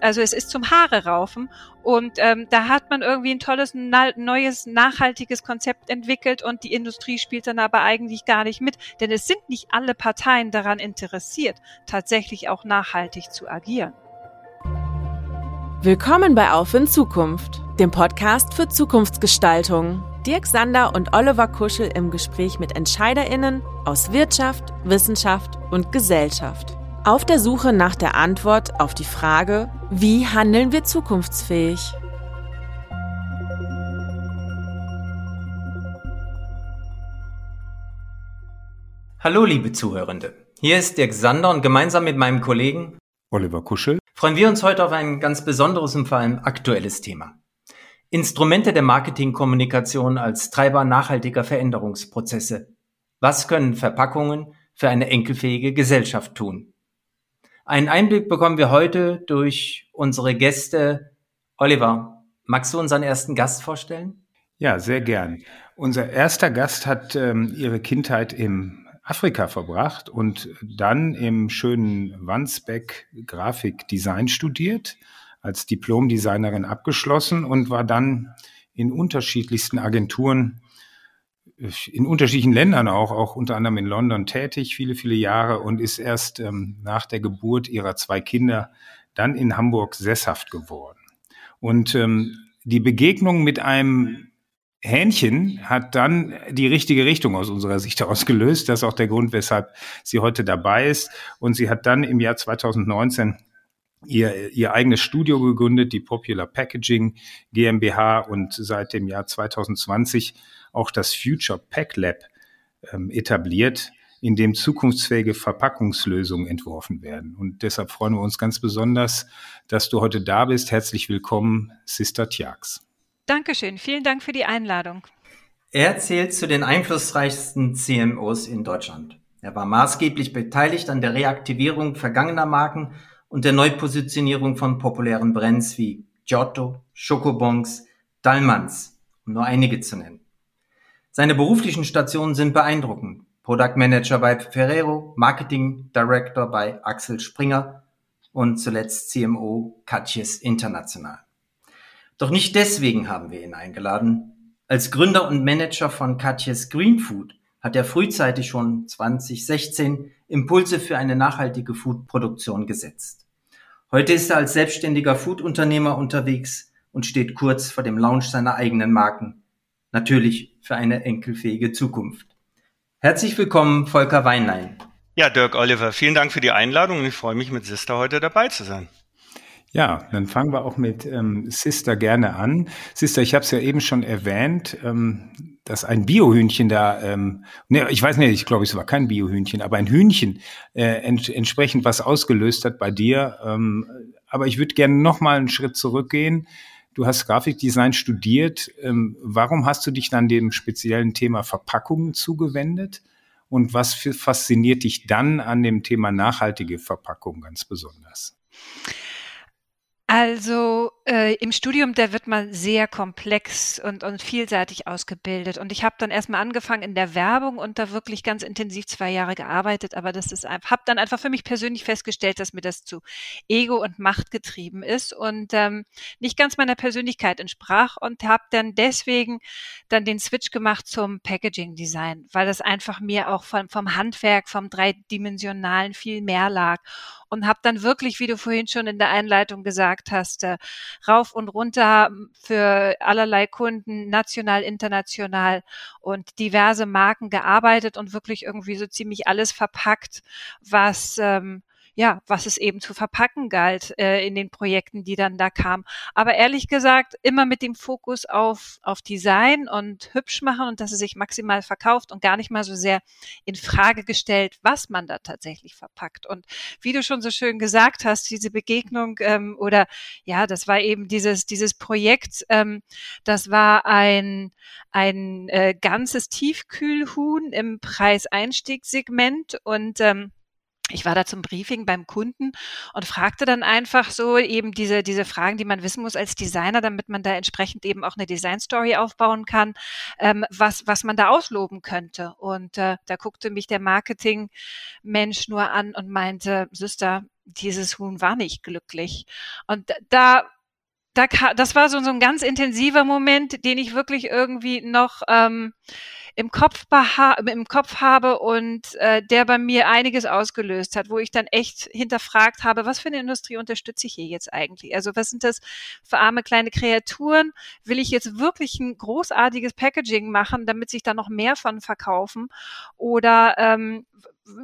also es ist zum Haare raufen. Und ähm, da hat man irgendwie ein tolles, na neues, nachhaltiges Konzept entwickelt und die Industrie spielt dann aber eigentlich gar nicht mit. Denn es sind nicht alle Parteien daran interessiert, tatsächlich auch nachhaltig zu agieren. Willkommen bei Auf in Zukunft, dem Podcast für Zukunftsgestaltung. Dirk Sander und Oliver Kuschel im Gespräch mit EntscheiderInnen aus Wirtschaft, Wissenschaft und Gesellschaft. Auf der Suche nach der Antwort auf die Frage, wie handeln wir zukunftsfähig? Hallo liebe Zuhörende, hier ist Dirk Sander und gemeinsam mit meinem Kollegen Oliver Kuschel freuen wir uns heute auf ein ganz besonderes und vor allem aktuelles Thema. Instrumente der Marketingkommunikation als Treiber nachhaltiger Veränderungsprozesse. Was können Verpackungen für eine enkelfähige Gesellschaft tun? Einen Einblick bekommen wir heute durch unsere Gäste. Oliver, magst du unseren ersten Gast vorstellen? Ja, sehr gern. Unser erster Gast hat ähm, ihre Kindheit im Afrika verbracht und dann im schönen Wandsbeck Grafikdesign studiert, als Diplomdesignerin abgeschlossen und war dann in unterschiedlichsten Agenturen in unterschiedlichen Ländern auch, auch unter anderem in London tätig, viele, viele Jahre und ist erst ähm, nach der Geburt ihrer zwei Kinder dann in Hamburg sesshaft geworden. Und ähm, die Begegnung mit einem Hähnchen hat dann die richtige Richtung aus unserer Sicht ausgelöst. Das ist auch der Grund, weshalb sie heute dabei ist. Und sie hat dann im Jahr 2019 ihr, ihr eigenes Studio gegründet, die Popular Packaging GmbH und seit dem Jahr 2020 auch das Future Pack Lab ähm, etabliert, in dem zukunftsfähige Verpackungslösungen entworfen werden. Und deshalb freuen wir uns ganz besonders, dass du heute da bist. Herzlich willkommen, Sister Tjax. Dankeschön. Vielen Dank für die Einladung. Er zählt zu den einflussreichsten CMOs in Deutschland. Er war maßgeblich beteiligt an der Reaktivierung vergangener Marken und der Neupositionierung von populären Brands wie Giotto, Schokobons, Dallmanns, um nur einige zu nennen. Seine beruflichen Stationen sind beeindruckend. Product Manager bei Ferrero, Marketing Director bei Axel Springer und zuletzt CMO Katjes International. Doch nicht deswegen haben wir ihn eingeladen. Als Gründer und Manager von Katjes Green Food hat er frühzeitig schon 2016 Impulse für eine nachhaltige Foodproduktion gesetzt. Heute ist er als selbstständiger Foodunternehmer unterwegs und steht kurz vor dem Launch seiner eigenen Marken Natürlich für eine enkelfähige Zukunft. Herzlich willkommen, Volker Weinlein. Ja, Dirk Oliver, vielen Dank für die Einladung und ich freue mich, mit Sister heute dabei zu sein. Ja, dann fangen wir auch mit ähm, Sister gerne an. Sister, ich habe es ja eben schon erwähnt, ähm, dass ein Biohühnchen da, ähm, ne, ich weiß nicht, ich glaube, es war kein Biohühnchen, aber ein Hühnchen äh, ent entsprechend was ausgelöst hat bei dir. Ähm, aber ich würde gerne noch mal einen Schritt zurückgehen. Du hast Grafikdesign studiert. Ähm, warum hast du dich dann dem speziellen Thema Verpackungen zugewendet? Und was fasziniert dich dann an dem Thema nachhaltige Verpackung ganz besonders? Also äh, im Studium, da wird man sehr komplex und, und vielseitig ausgebildet. Und ich habe dann erstmal angefangen in der Werbung und da wirklich ganz intensiv zwei Jahre gearbeitet. Aber das ist einfach, habe dann einfach für mich persönlich festgestellt, dass mir das zu Ego und Macht getrieben ist und ähm, nicht ganz meiner Persönlichkeit entsprach und habe dann deswegen dann den Switch gemacht zum Packaging Design, weil das einfach mir auch vom, vom Handwerk, vom dreidimensionalen viel mehr lag und habe dann wirklich, wie du vorhin schon in der Einleitung gesagt äh, rauf und runter für allerlei Kunden, national, international und diverse Marken gearbeitet und wirklich irgendwie so ziemlich alles verpackt, was ähm, ja, was es eben zu verpacken galt äh, in den Projekten, die dann da kamen. Aber ehrlich gesagt, immer mit dem Fokus auf, auf Design und hübsch machen und dass es sich maximal verkauft und gar nicht mal so sehr in Frage gestellt, was man da tatsächlich verpackt. Und wie du schon so schön gesagt hast, diese Begegnung ähm, oder ja, das war eben dieses, dieses Projekt, ähm, das war ein, ein äh, ganzes Tiefkühlhuhn im Preiseinstiegssegment und ähm, ich war da zum Briefing beim Kunden und fragte dann einfach so eben diese, diese Fragen, die man wissen muss als Designer, damit man da entsprechend eben auch eine Design Story aufbauen kann, ähm, was, was man da ausloben könnte. Und äh, da guckte mich der Marketing-Mensch nur an und meinte, Sister, dieses Huhn war nicht glücklich. Und da da, das war so, so ein ganz intensiver Moment, den ich wirklich irgendwie noch ähm, im Kopf, im Kopf habe und äh, der bei mir einiges ausgelöst hat, wo ich dann echt hinterfragt habe, was für eine Industrie unterstütze ich hier jetzt eigentlich? Also was sind das für arme kleine Kreaturen? Will ich jetzt wirklich ein großartiges Packaging machen, damit sich da noch mehr von verkaufen? Oder ähm,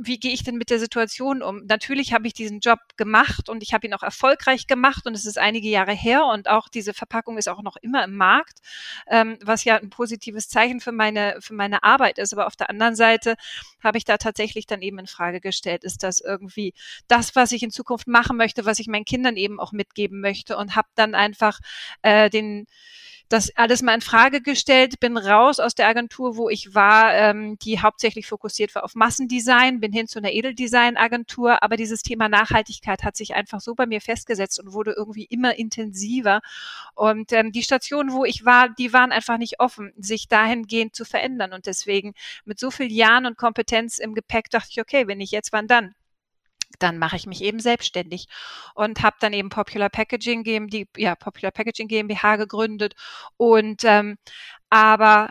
wie gehe ich denn mit der Situation um? Natürlich habe ich diesen Job gemacht und ich habe ihn auch erfolgreich gemacht und es ist einige Jahre her und auch diese Verpackung ist auch noch immer im Markt, ähm, was ja ein positives Zeichen für meine, für meine Arbeit ist. Aber auf der anderen Seite habe ich da tatsächlich dann eben in Frage gestellt, ist das irgendwie das, was ich in Zukunft machen möchte, was ich meinen Kindern eben auch mitgeben möchte und habe dann einfach äh, den das alles mal in Frage gestellt, bin raus aus der Agentur, wo ich war, ähm, die hauptsächlich fokussiert war auf Massendesign, bin hin zu einer Edeldesign-Agentur, aber dieses Thema Nachhaltigkeit hat sich einfach so bei mir festgesetzt und wurde irgendwie immer intensiver. Und ähm, die Stationen, wo ich war, die waren einfach nicht offen, sich dahingehend zu verändern. Und deswegen mit so vielen Jahren und Kompetenz im Gepäck dachte ich, okay, wenn nicht jetzt, wann dann? Dann mache ich mich eben selbstständig und habe dann eben Popular Packaging GmbH, ja, Popular Packaging GmbH gegründet und ähm, aber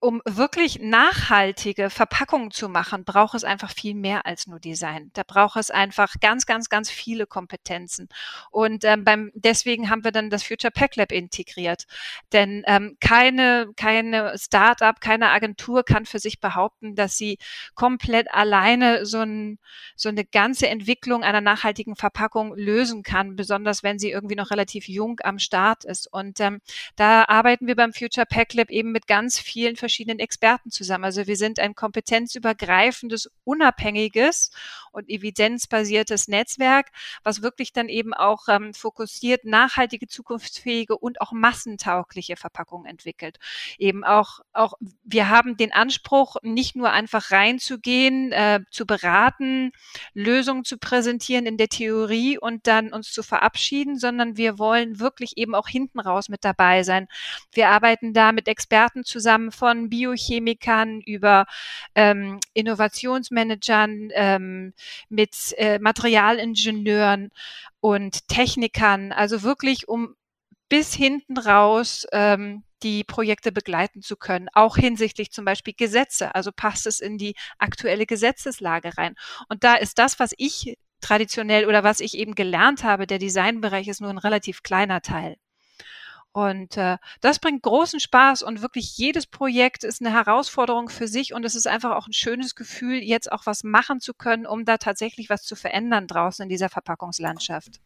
um wirklich nachhaltige Verpackungen zu machen, braucht es einfach viel mehr als nur Design. Da braucht es einfach ganz, ganz, ganz viele Kompetenzen. Und ähm, beim, deswegen haben wir dann das Future Pack Lab integriert. Denn ähm, keine, keine Startup, keine Agentur kann für sich behaupten, dass sie komplett alleine so, ein, so eine ganze Entwicklung einer nachhaltigen Verpackung lösen kann, besonders wenn sie irgendwie noch relativ jung am Start ist. Und ähm, da arbeiten wir beim Future Pack Lab eben mit ganz vielen verschiedenen Experten zusammen. Also wir sind ein kompetenzübergreifendes, unabhängiges und evidenzbasiertes Netzwerk, was wirklich dann eben auch ähm, fokussiert nachhaltige, zukunftsfähige und auch massentaugliche Verpackungen entwickelt. Eben auch, auch wir haben den Anspruch, nicht nur einfach reinzugehen, äh, zu beraten, Lösungen zu präsentieren in der Theorie und dann uns zu verabschieden, sondern wir wollen wirklich eben auch hinten raus mit dabei sein. Wir arbeiten da mit Experten zusammen von von Biochemikern über ähm, Innovationsmanagern, ähm, mit äh, Materialingenieuren und Technikern, also wirklich um bis hinten raus ähm, die Projekte begleiten zu können, auch hinsichtlich zum Beispiel Gesetze. Also passt es in die aktuelle Gesetzeslage rein. Und da ist das, was ich traditionell oder was ich eben gelernt habe, der Designbereich ist nur ein relativ kleiner Teil. Und äh, das bringt großen Spaß und wirklich jedes Projekt ist eine Herausforderung für sich und es ist einfach auch ein schönes Gefühl, jetzt auch was machen zu können, um da tatsächlich was zu verändern draußen in dieser Verpackungslandschaft.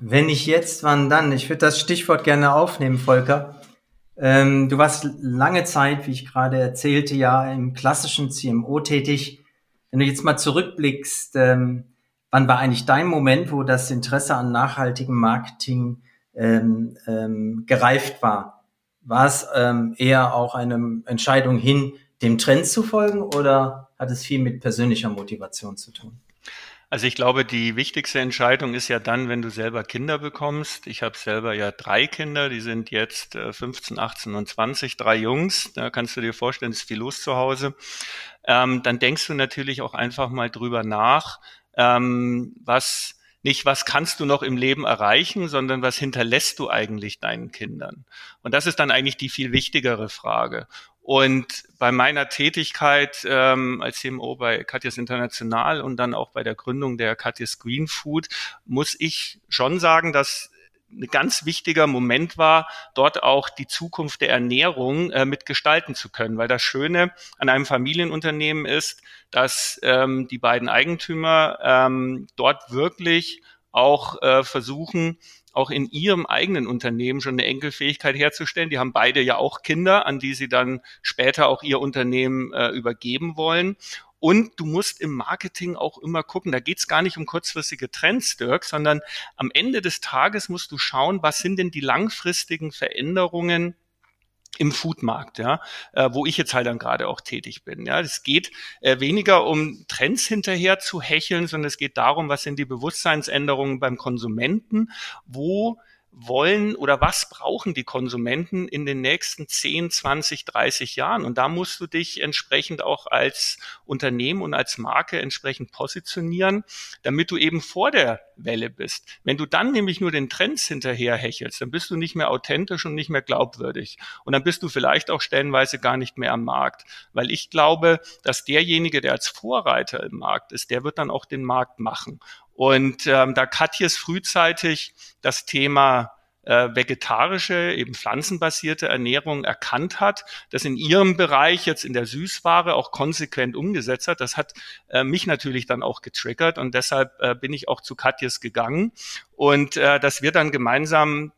Wenn nicht jetzt, wann dann? Ich würde das Stichwort gerne aufnehmen, Volker. Ähm, du warst lange Zeit, wie ich gerade erzählte, ja im klassischen CMO tätig. Wenn du jetzt mal zurückblickst, ähm, wann war eigentlich dein Moment, wo das Interesse an nachhaltigem Marketing ähm, ähm, gereift war. War es ähm, eher auch eine Entscheidung hin, dem Trend zu folgen oder hat es viel mit persönlicher Motivation zu tun? Also ich glaube, die wichtigste Entscheidung ist ja dann, wenn du selber Kinder bekommst. Ich habe selber ja drei Kinder, die sind jetzt 15, äh, 18 und 20, drei Jungs. Da kannst du dir vorstellen, es ist viel los zu Hause. Ähm, dann denkst du natürlich auch einfach mal drüber nach, ähm, was nicht, was kannst du noch im Leben erreichen, sondern was hinterlässt du eigentlich deinen Kindern? Und das ist dann eigentlich die viel wichtigere Frage. Und bei meiner Tätigkeit ähm, als CMO bei Katjas International und dann auch bei der Gründung der Katjas Green Food muss ich schon sagen, dass ein ganz wichtiger Moment war, dort auch die Zukunft der Ernährung äh, mitgestalten zu können. Weil das Schöne an einem Familienunternehmen ist, dass ähm, die beiden Eigentümer ähm, dort wirklich auch äh, versuchen, auch in ihrem eigenen Unternehmen schon eine Enkelfähigkeit herzustellen. Die haben beide ja auch Kinder, an die sie dann später auch ihr Unternehmen äh, übergeben wollen. Und du musst im Marketing auch immer gucken, da geht's gar nicht um kurzfristige Trends, Dirk, sondern am Ende des Tages musst du schauen, was sind denn die langfristigen Veränderungen im Foodmarkt, ja, äh, wo ich jetzt halt dann gerade auch tätig bin. Ja, es geht äh, weniger um Trends hinterher zu hecheln, sondern es geht darum, was sind die Bewusstseinsänderungen beim Konsumenten, wo wollen oder was brauchen die Konsumenten in den nächsten 10, 20, 30 Jahren? Und da musst du dich entsprechend auch als Unternehmen und als Marke entsprechend positionieren, damit du eben vor der Welle bist. Wenn du dann nämlich nur den Trends hinterher hechelst, dann bist du nicht mehr authentisch und nicht mehr glaubwürdig. Und dann bist du vielleicht auch stellenweise gar nicht mehr am Markt. Weil ich glaube, dass derjenige, der als Vorreiter im Markt ist, der wird dann auch den Markt machen. Und ähm, da Katjes frühzeitig das Thema äh, vegetarische, eben pflanzenbasierte Ernährung erkannt hat, das in ihrem Bereich jetzt in der Süßware auch konsequent umgesetzt hat. Das hat äh, mich natürlich dann auch getriggert und deshalb äh, bin ich auch zu Katjes gegangen und äh, dass wir dann gemeinsam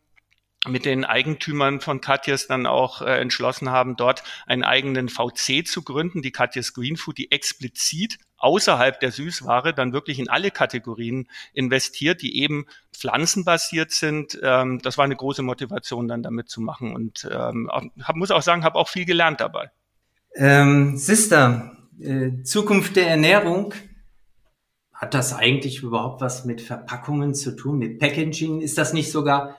mit den Eigentümern von Katjes dann auch äh, entschlossen haben, dort einen eigenen VC zu gründen, die Katjes Green Food, die explizit außerhalb der Süßware dann wirklich in alle Kategorien investiert, die eben pflanzenbasiert sind. Ähm, das war eine große Motivation, dann damit zu machen und ähm, hab, muss auch sagen, habe auch viel gelernt dabei. Ähm, Sister, äh, Zukunft der Ernährung. Hat das eigentlich überhaupt was mit Verpackungen zu tun, mit Packaging? Ist das nicht sogar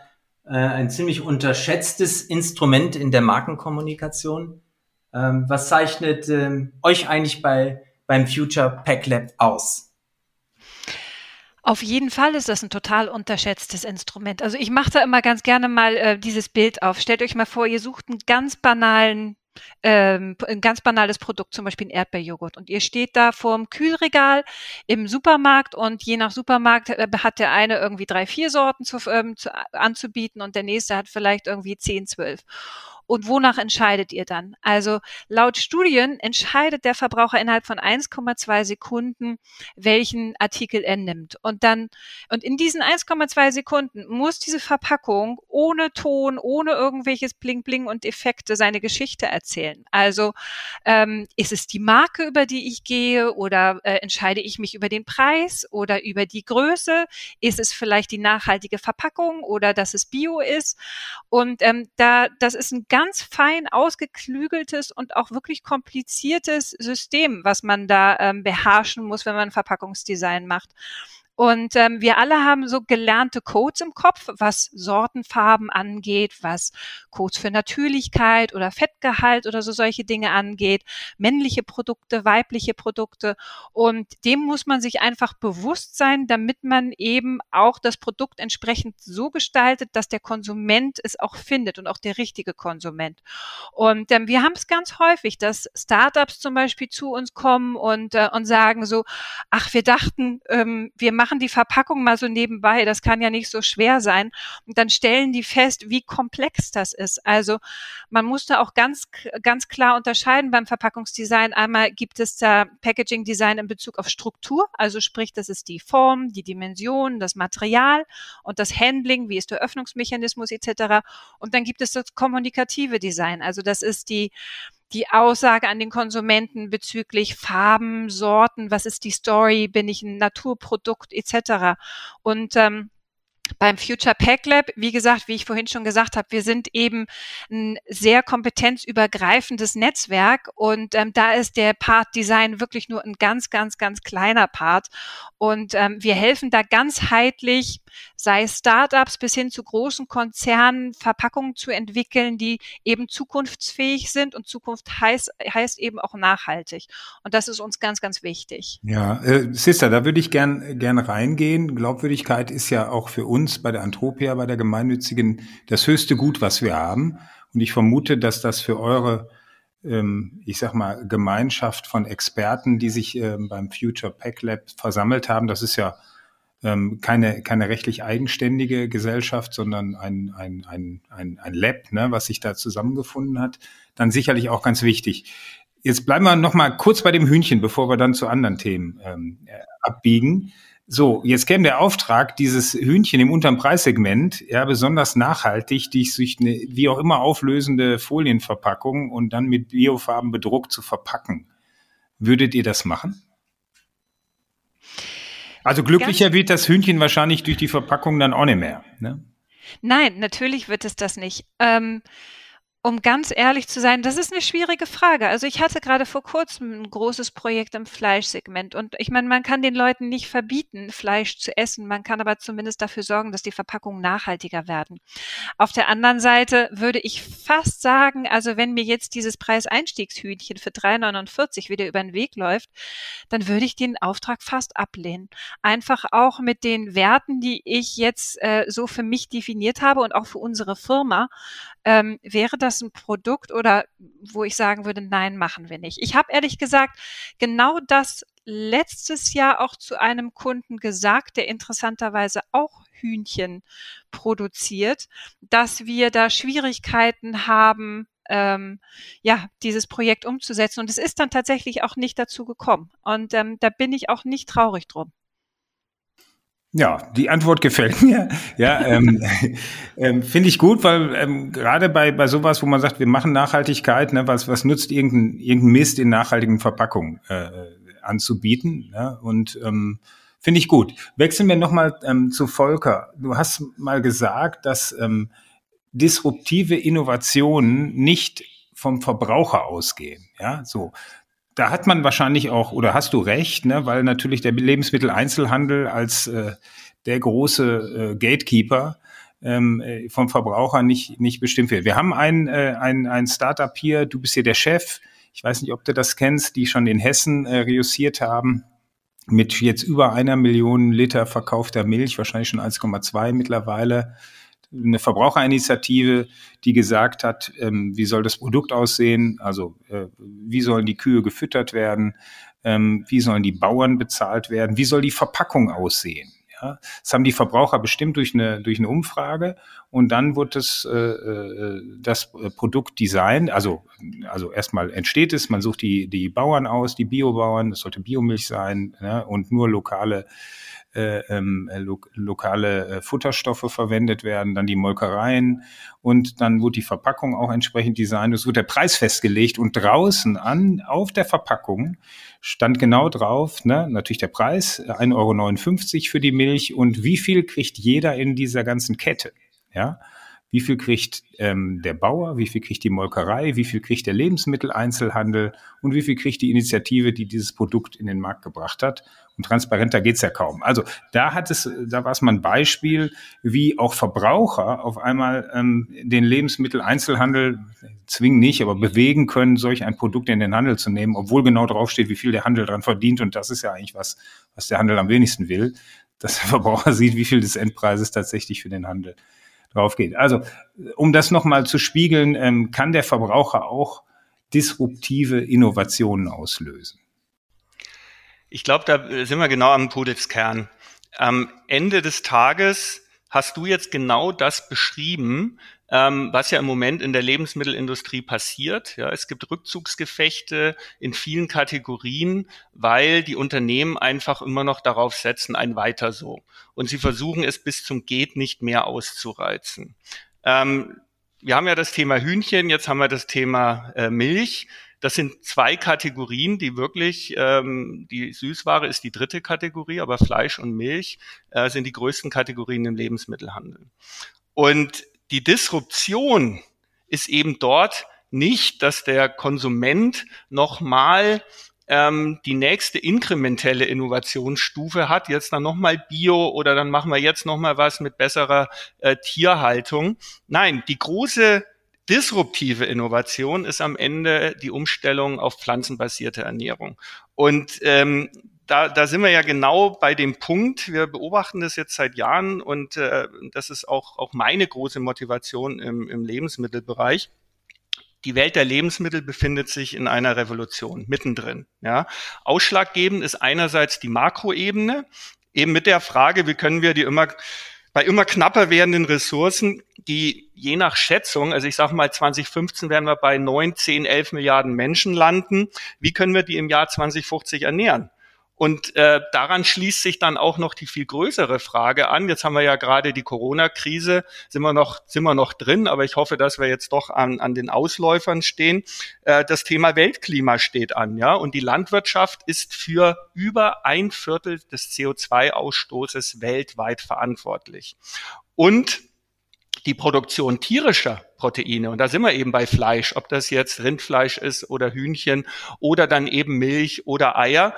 äh, ein ziemlich unterschätztes Instrument in der Markenkommunikation. Ähm, was zeichnet ähm, euch eigentlich bei, beim Future Pack Lab aus? Auf jeden Fall ist das ein total unterschätztes Instrument. Also ich mache da immer ganz gerne mal äh, dieses Bild auf. Stellt euch mal vor, ihr sucht einen ganz banalen ähm, ein ganz banales Produkt, zum Beispiel ein Erdbeerjoghurt. Und ihr steht da vorm Kühlregal im Supermarkt und je nach Supermarkt äh, hat der eine irgendwie drei, vier Sorten zu, ähm, zu, anzubieten und der nächste hat vielleicht irgendwie zehn, zwölf. Und wonach entscheidet ihr dann? Also laut Studien entscheidet der Verbraucher innerhalb von 1,2 Sekunden, welchen Artikel er nimmt. Und dann, und in diesen 1,2 Sekunden muss diese Verpackung ohne Ton, ohne irgendwelches Bling Bling und Effekte seine Geschichte erzählen. Also ähm, ist es die Marke, über die ich gehe, oder äh, entscheide ich mich über den Preis oder über die Größe? Ist es vielleicht die nachhaltige Verpackung oder dass es Bio ist? Und ähm, da, das ist ein ganz fein ausgeklügeltes und auch wirklich kompliziertes System, was man da ähm, beherrschen muss, wenn man Verpackungsdesign macht. Und ähm, wir alle haben so gelernte Codes im Kopf, was Sortenfarben angeht, was Codes für Natürlichkeit oder Fettgehalt oder so solche Dinge angeht, männliche Produkte, weibliche Produkte. Und dem muss man sich einfach bewusst sein, damit man eben auch das Produkt entsprechend so gestaltet, dass der Konsument es auch findet und auch der richtige Konsument. Und ähm, wir haben es ganz häufig, dass Startups zum Beispiel zu uns kommen und, äh, und sagen so, ach, wir dachten, ähm, wir machen machen die Verpackung mal so nebenbei, das kann ja nicht so schwer sein. Und dann stellen die fest, wie komplex das ist. Also man muss da auch ganz, ganz klar unterscheiden beim Verpackungsdesign. Einmal gibt es da Packaging Design in Bezug auf Struktur, also sprich, das ist die Form, die Dimension, das Material und das Handling, wie ist der Öffnungsmechanismus etc. Und dann gibt es das kommunikative Design, also das ist die die Aussage an den Konsumenten bezüglich Farben, Sorten, was ist die Story, bin ich ein Naturprodukt etc. Und ähm, beim Future Pack Lab, wie gesagt, wie ich vorhin schon gesagt habe, wir sind eben ein sehr kompetenzübergreifendes Netzwerk und ähm, da ist der Part Design wirklich nur ein ganz, ganz, ganz kleiner Part. Und ähm, wir helfen da ganzheitlich, sei Startups bis hin zu großen Konzernen, Verpackungen zu entwickeln, die eben zukunftsfähig sind und Zukunft heißt, heißt eben auch nachhaltig. Und das ist uns ganz, ganz wichtig. Ja, äh, Sister, da würde ich gern, gern reingehen. Glaubwürdigkeit ist ja auch für uns uns bei der Antropia, bei der gemeinnützigen, das höchste Gut, was wir haben. Und ich vermute, dass das für eure, ähm, ich sag mal, Gemeinschaft von Experten, die sich ähm, beim Future Pack Lab versammelt haben, das ist ja ähm, keine, keine rechtlich eigenständige Gesellschaft, sondern ein, ein, ein, ein, ein Lab, ne, was sich da zusammengefunden hat, dann sicherlich auch ganz wichtig. Jetzt bleiben wir noch mal kurz bei dem Hühnchen, bevor wir dann zu anderen Themen ähm, äh, abbiegen. So, jetzt käme der Auftrag, dieses Hühnchen im unteren Preissegment, ja, besonders nachhaltig, die sich eine, wie auch immer auflösende Folienverpackung und dann mit Biofarben bedruckt zu verpacken. Würdet ihr das machen? Also glücklicher Ganz wird das Hühnchen wahrscheinlich durch die Verpackung dann auch nicht mehr. Ne? Nein, natürlich wird es das nicht. Ähm, um ganz ehrlich zu sein, das ist eine schwierige Frage. Also ich hatte gerade vor kurzem ein großes Projekt im Fleischsegment und ich meine, man kann den Leuten nicht verbieten, Fleisch zu essen. Man kann aber zumindest dafür sorgen, dass die Verpackungen nachhaltiger werden. Auf der anderen Seite würde ich fast sagen, also wenn mir jetzt dieses Preiseinstiegshühnchen für 3,49 wieder über den Weg läuft, dann würde ich den Auftrag fast ablehnen. Einfach auch mit den Werten, die ich jetzt äh, so für mich definiert habe und auch für unsere Firma, ähm, wäre das ein Produkt oder wo ich sagen würde, nein, machen wir nicht. Ich habe ehrlich gesagt genau das letztes Jahr auch zu einem Kunden gesagt, der interessanterweise auch Hühnchen produziert, dass wir da Schwierigkeiten haben, ähm, ja, dieses Projekt umzusetzen. Und es ist dann tatsächlich auch nicht dazu gekommen. Und ähm, da bin ich auch nicht traurig drum. Ja, die Antwort gefällt mir. Ja, ähm, ähm, finde ich gut, weil ähm, gerade bei, bei sowas, wo man sagt, wir machen Nachhaltigkeit, ne, was, was nutzt irgendein, irgendein Mist in nachhaltigen Verpackungen äh, anzubieten? Ne? Und ähm, finde ich gut. Wechseln wir nochmal ähm, zu Volker. Du hast mal gesagt, dass ähm, disruptive Innovationen nicht vom Verbraucher ausgehen. Ja, so da hat man wahrscheinlich auch, oder hast du recht, ne, weil natürlich der Lebensmitteleinzelhandel als äh, der große äh, Gatekeeper ähm, äh, vom Verbraucher nicht, nicht bestimmt wird. Wir haben ein, äh, ein, ein Startup hier, du bist hier der Chef. Ich weiß nicht, ob du das kennst, die schon in Hessen äh, reussiert haben mit jetzt über einer Million Liter verkaufter Milch, wahrscheinlich schon 1,2 mittlerweile eine Verbraucherinitiative, die gesagt hat, ähm, wie soll das Produkt aussehen, also äh, wie sollen die Kühe gefüttert werden, ähm, wie sollen die Bauern bezahlt werden, wie soll die Verpackung aussehen. Ja, das haben die Verbraucher bestimmt durch eine, durch eine Umfrage. Und dann wird es, äh, äh das Produkt designt, also, also erstmal entsteht es, man sucht die, die Bauern aus, die Biobauern, das sollte Biomilch sein ja, und nur lokale äh, ähm, äh, lo lokale äh, Futterstoffe verwendet werden, dann die Molkereien und dann wird die Verpackung auch entsprechend designt. Es wird der Preis festgelegt und draußen an auf der Verpackung stand genau drauf, ne, natürlich der Preis, 1,59 Euro für die Milch und wie viel kriegt jeder in dieser ganzen Kette. Ja, wie viel kriegt ähm, der Bauer, wie viel kriegt die Molkerei, wie viel kriegt der Lebensmitteleinzelhandel und wie viel kriegt die Initiative, die dieses Produkt in den Markt gebracht hat. Und transparenter geht's ja kaum. Also da hat es, da war es mal ein Beispiel, wie auch Verbraucher auf einmal ähm, den Lebensmitteleinzelhandel zwingen nicht, aber bewegen können, solch ein Produkt in den Handel zu nehmen, obwohl genau draufsteht, wie viel der Handel dran verdient. Und das ist ja eigentlich was, was der Handel am wenigsten will, dass der Verbraucher sieht, wie viel des Endpreises tatsächlich für den Handel drauf geht. Also, um das nochmal zu spiegeln, ähm, kann der Verbraucher auch disruptive Innovationen auslösen. Ich glaube, da sind wir genau am Pudelskern. Am Ende des Tages hast du jetzt genau das beschrieben, ähm, was ja im Moment in der Lebensmittelindustrie passiert. Ja, es gibt Rückzugsgefechte in vielen Kategorien, weil die Unternehmen einfach immer noch darauf setzen, ein weiter so. Und sie versuchen es bis zum geht nicht mehr auszureizen. Ähm, wir haben ja das Thema Hühnchen, jetzt haben wir das Thema äh, Milch. Das sind zwei Kategorien, die wirklich, ähm, die Süßware ist die dritte Kategorie, aber Fleisch und Milch äh, sind die größten Kategorien im Lebensmittelhandel. Und die Disruption ist eben dort nicht, dass der Konsument nochmal ähm, die nächste inkrementelle Innovationsstufe hat, jetzt dann nochmal Bio oder dann machen wir jetzt nochmal was mit besserer äh, Tierhaltung. Nein, die große disruptive Innovation ist am Ende die Umstellung auf pflanzenbasierte Ernährung. Und ähm, da, da sind wir ja genau bei dem Punkt. Wir beobachten das jetzt seit Jahren und äh, das ist auch, auch meine große Motivation im, im Lebensmittelbereich. Die Welt der Lebensmittel befindet sich in einer Revolution mittendrin. Ja. Ausschlaggebend ist einerseits die Makroebene, eben mit der Frage, wie können wir die immer bei immer knapper werdenden Ressourcen, die je nach Schätzung, also ich sage mal 2015 werden wir bei 9, 10, 11 Milliarden Menschen landen, wie können wir die im Jahr 2050 ernähren? Und äh, daran schließt sich dann auch noch die viel größere Frage an. Jetzt haben wir ja gerade die Corona-Krise, sind wir noch sind wir noch drin, aber ich hoffe, dass wir jetzt doch an, an den Ausläufern stehen. Äh, das Thema Weltklima steht an, ja, und die Landwirtschaft ist für über ein Viertel des CO2-Ausstoßes weltweit verantwortlich. Und die Produktion tierischer Proteine. Und da sind wir eben bei Fleisch, ob das jetzt Rindfleisch ist oder Hühnchen oder dann eben Milch oder Eier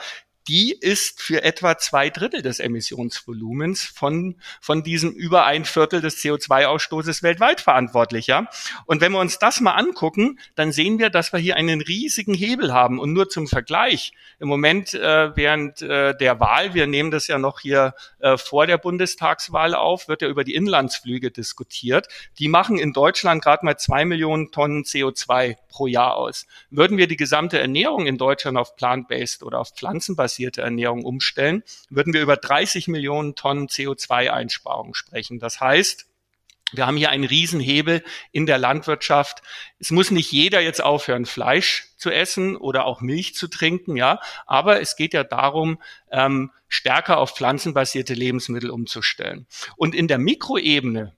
die ist für etwa zwei Drittel des Emissionsvolumens von, von diesem über ein Viertel des CO2-Ausstoßes weltweit verantwortlich. Ja? Und wenn wir uns das mal angucken, dann sehen wir, dass wir hier einen riesigen Hebel haben. Und nur zum Vergleich, im Moment äh, während äh, der Wahl, wir nehmen das ja noch hier äh, vor der Bundestagswahl auf, wird ja über die Inlandsflüge diskutiert. Die machen in Deutschland gerade mal zwei Millionen Tonnen CO2 pro Jahr aus. Würden wir die gesamte Ernährung in Deutschland auf plant-based oder auf pflanzenbasierte Ernährung umstellen, würden wir über 30 Millionen Tonnen CO2-Einsparungen sprechen. Das heißt, wir haben hier einen Riesenhebel in der Landwirtschaft. Es muss nicht jeder jetzt aufhören, Fleisch zu essen oder auch Milch zu trinken, ja. Aber es geht ja darum, ähm, stärker auf pflanzenbasierte Lebensmittel umzustellen. Und in der Mikroebene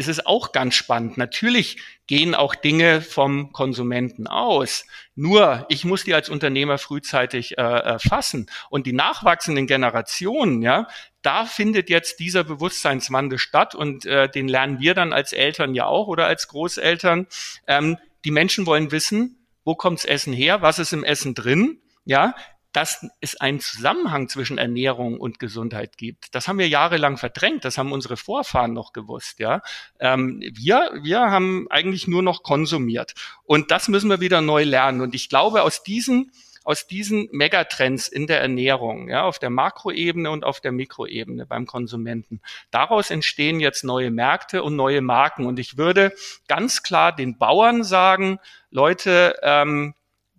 ist es auch ganz spannend. Natürlich gehen auch Dinge vom Konsumenten aus. Nur, ich muss die als Unternehmer frühzeitig äh, erfassen. Und die nachwachsenden Generationen, ja, da findet jetzt dieser Bewusstseinswandel statt und äh, den lernen wir dann als Eltern ja auch oder als Großeltern. Ähm, die Menschen wollen wissen, wo kommt's Essen her, was ist im Essen drin, ja, dass es einen Zusammenhang zwischen Ernährung und Gesundheit gibt. Das haben wir jahrelang verdrängt. Das haben unsere Vorfahren noch gewusst. Ja, ähm, wir wir haben eigentlich nur noch konsumiert und das müssen wir wieder neu lernen. Und ich glaube, aus diesen aus diesen Megatrends in der Ernährung, ja, auf der Makroebene und auf der Mikroebene beim Konsumenten. Daraus entstehen jetzt neue Märkte und neue Marken. Und ich würde ganz klar den Bauern sagen, Leute, ähm,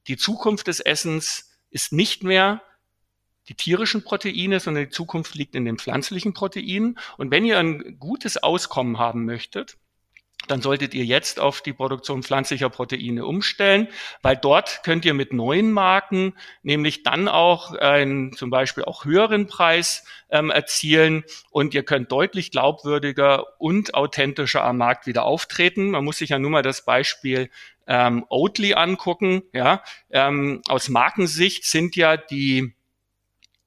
die Zukunft des Essens ist nicht mehr die tierischen Proteine, sondern die Zukunft liegt in den pflanzlichen Proteinen. Und wenn ihr ein gutes Auskommen haben möchtet, dann solltet ihr jetzt auf die Produktion pflanzlicher Proteine umstellen, weil dort könnt ihr mit neuen Marken nämlich dann auch einen zum Beispiel auch höheren Preis ähm, erzielen und ihr könnt deutlich glaubwürdiger und authentischer am Markt wieder auftreten. Man muss sich ja nur mal das Beispiel ähm, Oatly angucken, ja, ähm, aus Markensicht sind ja die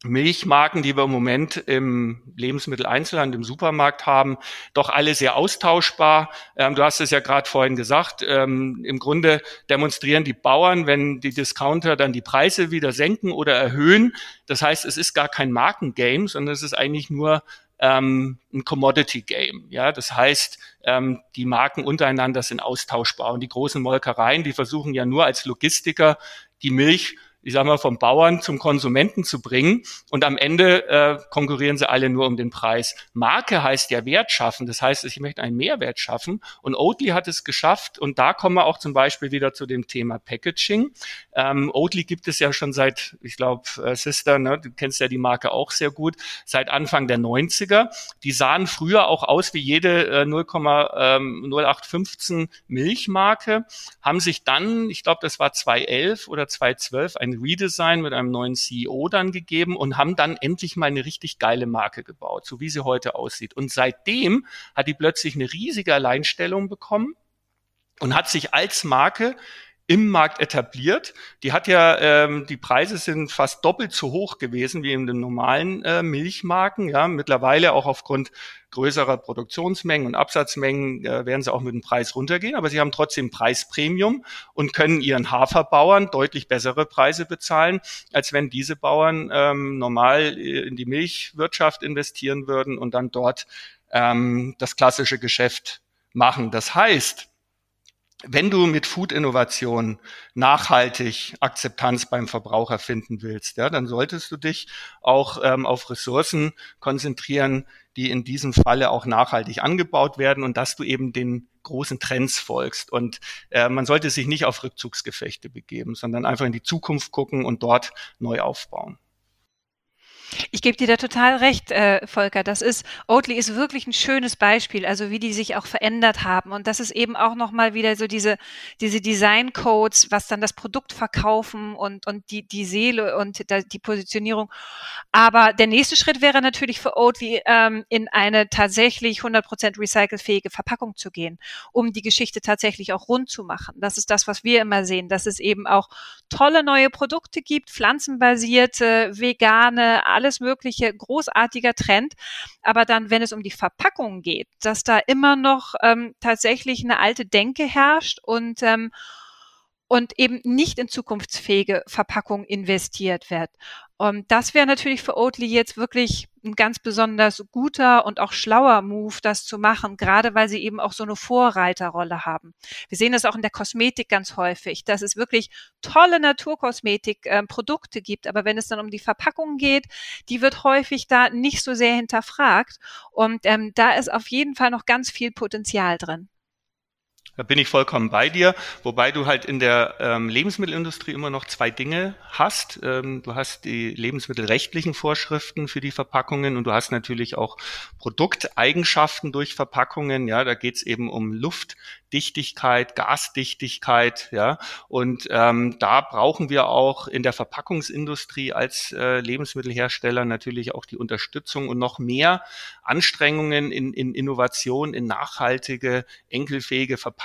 Milchmarken, die wir im Moment im Lebensmitteleinzelhandel, im Supermarkt haben, doch alle sehr austauschbar. Ähm, du hast es ja gerade vorhin gesagt. Ähm, Im Grunde demonstrieren die Bauern, wenn die Discounter dann die Preise wieder senken oder erhöhen. Das heißt, es ist gar kein Markengame, sondern es ist eigentlich nur ähm, ein Commodity Game. Ja, das heißt, ähm, die Marken untereinander sind austauschbar und die großen Molkereien, die versuchen ja nur als Logistiker die Milch ich sag mal, vom Bauern zum Konsumenten zu bringen. Und am Ende äh, konkurrieren sie alle nur um den Preis. Marke heißt ja Wert schaffen. Das heißt, ich möchte einen Mehrwert schaffen. Und Oatly hat es geschafft. Und da kommen wir auch zum Beispiel wieder zu dem Thema Packaging. Ähm, Oatly gibt es ja schon seit, ich glaube, äh, Sister, ne, du kennst ja die Marke auch sehr gut, seit Anfang der 90er. Die sahen früher auch aus wie jede äh, 0,0815 ähm, Milchmarke, haben sich dann, ich glaube, das war 2011 oder 2012, ein Redesign mit einem neuen CEO dann gegeben und haben dann endlich mal eine richtig geile Marke gebaut, so wie sie heute aussieht. Und seitdem hat die plötzlich eine riesige Alleinstellung bekommen und hat sich als Marke im Markt etabliert. Die hat ja, ähm, die Preise sind fast doppelt so hoch gewesen wie in den normalen äh, Milchmarken. Ja, mittlerweile auch aufgrund größerer Produktionsmengen und Absatzmengen äh, werden sie auch mit dem Preis runtergehen, aber sie haben trotzdem Preispremium und können ihren Haferbauern deutlich bessere Preise bezahlen, als wenn diese Bauern ähm, normal äh, in die Milchwirtschaft investieren würden und dann dort ähm, das klassische Geschäft machen. Das heißt, wenn du mit Food-Innovation nachhaltig Akzeptanz beim Verbraucher finden willst, ja, dann solltest du dich auch ähm, auf Ressourcen konzentrieren, die in diesem Falle auch nachhaltig angebaut werden und dass du eben den großen Trends folgst. Und äh, man sollte sich nicht auf Rückzugsgefechte begeben, sondern einfach in die Zukunft gucken und dort neu aufbauen. Ich gebe dir da total recht, äh, Volker. Das ist, Oatly ist wirklich ein schönes Beispiel, also wie die sich auch verändert haben. Und das ist eben auch nochmal wieder so diese, diese Design-Codes, was dann das Produkt verkaufen und, und die, die Seele und die Positionierung. Aber der nächste Schritt wäre natürlich für Oatly, ähm, in eine tatsächlich 100% recycelfähige Verpackung zu gehen, um die Geschichte tatsächlich auch rund zu machen. Das ist das, was wir immer sehen, dass es eben auch tolle neue Produkte gibt, pflanzenbasierte, vegane, alle alles Mögliche, großartiger Trend. Aber dann, wenn es um die Verpackung geht, dass da immer noch ähm, tatsächlich eine alte Denke herrscht und ähm, und eben nicht in zukunftsfähige Verpackungen investiert wird. Und das wäre natürlich für Oatly jetzt wirklich ein ganz besonders guter und auch schlauer Move, das zu machen, gerade weil sie eben auch so eine Vorreiterrolle haben. Wir sehen das auch in der Kosmetik ganz häufig, dass es wirklich tolle Naturkosmetik-Produkte äh, gibt, aber wenn es dann um die Verpackung geht, die wird häufig da nicht so sehr hinterfragt. Und ähm, da ist auf jeden Fall noch ganz viel Potenzial drin. Da bin ich vollkommen bei dir, wobei du halt in der ähm, Lebensmittelindustrie immer noch zwei Dinge hast. Ähm, du hast die lebensmittelrechtlichen Vorschriften für die Verpackungen und du hast natürlich auch Produkteigenschaften durch Verpackungen. Ja, da geht es eben um Luftdichtigkeit, Gasdichtigkeit. Ja, und ähm, da brauchen wir auch in der Verpackungsindustrie als äh, Lebensmittelhersteller natürlich auch die Unterstützung und noch mehr Anstrengungen in, in Innovation, in nachhaltige, enkelfähige Verpackungen.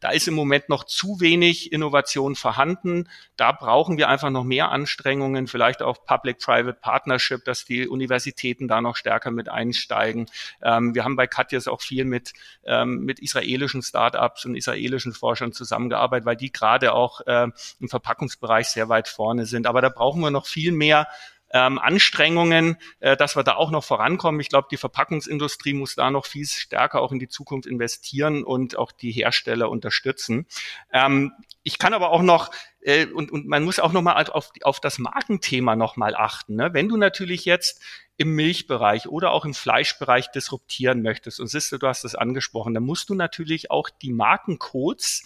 Da ist im Moment noch zu wenig Innovation vorhanden. Da brauchen wir einfach noch mehr Anstrengungen, vielleicht auch Public-Private Partnership, dass die Universitäten da noch stärker mit einsteigen. Ähm, wir haben bei Katjas auch viel mit, ähm, mit israelischen Startups und israelischen Forschern zusammengearbeitet, weil die gerade auch äh, im Verpackungsbereich sehr weit vorne sind. Aber da brauchen wir noch viel mehr ähm, Anstrengungen, äh, dass wir da auch noch vorankommen. Ich glaube, die Verpackungsindustrie muss da noch viel stärker auch in die Zukunft investieren und auch die Hersteller unterstützen. Ähm, ich kann aber auch noch äh, und, und man muss auch noch mal auf, auf das Markenthema noch mal achten. Ne? Wenn du natürlich jetzt im Milchbereich oder auch im Fleischbereich disruptieren möchtest, und siehst du, du hast es angesprochen, dann musst du natürlich auch die Markencodes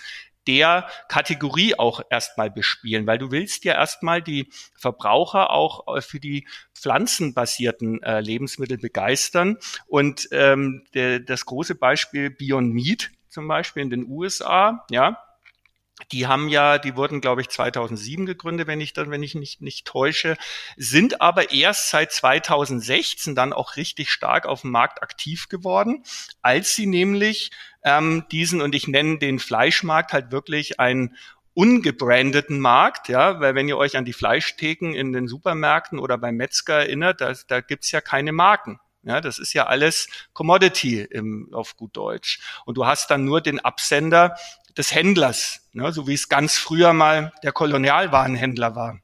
der Kategorie auch erstmal bespielen, weil du willst ja erstmal die Verbraucher auch äh, für die pflanzenbasierten äh, Lebensmittel begeistern. Und ähm, der, das große Beispiel Beyond Meat zum Beispiel in den USA, ja, die haben ja, die wurden, glaube ich, 2007 gegründet, wenn ich dann, wenn ich nicht, nicht täusche, sind aber erst seit 2016 dann auch richtig stark auf dem Markt aktiv geworden, als sie nämlich ähm, diesen, und ich nenne den Fleischmarkt halt wirklich einen ungebrandeten Markt, ja, weil wenn ihr euch an die Fleischtheken in den Supermärkten oder beim Metzger erinnert, da, da gibt's ja keine Marken. Ja, das ist ja alles Commodity im, auf gut Deutsch. Und du hast dann nur den Absender des Händlers, ne, so wie es ganz früher mal der Kolonialwarenhändler war.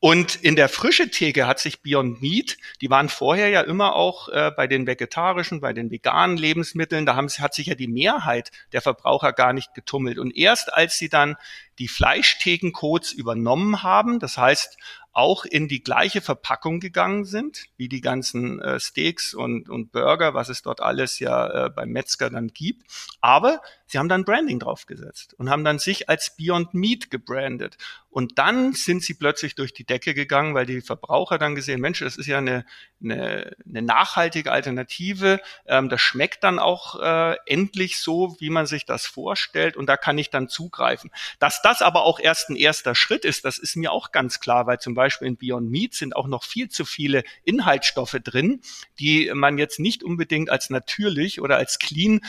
Und in der frische Theke hat sich Beyond Meat, die waren vorher ja immer auch äh, bei den vegetarischen, bei den veganen Lebensmitteln, da haben, hat sich ja die Mehrheit der Verbraucher gar nicht getummelt. Und erst als sie dann die Fleischthekencodes übernommen haben, das heißt auch in die gleiche Verpackung gegangen sind, wie die ganzen äh, Steaks und, und Burger, was es dort alles ja äh, beim Metzger dann gibt. Aber sie haben dann Branding draufgesetzt und haben dann sich als Beyond Meat gebrandet. Und dann sind sie plötzlich durch die Decke gegangen, weil die Verbraucher dann gesehen, Mensch, das ist ja eine, eine, eine nachhaltige Alternative. Ähm, das schmeckt dann auch äh, endlich so, wie man sich das vorstellt. Und da kann ich dann zugreifen. Dass das aber auch erst ein erster Schritt ist, das ist mir auch ganz klar, weil zum Beispiel in Beyond Meat sind auch noch viel zu viele Inhaltsstoffe drin, die man jetzt nicht unbedingt als natürlich oder als clean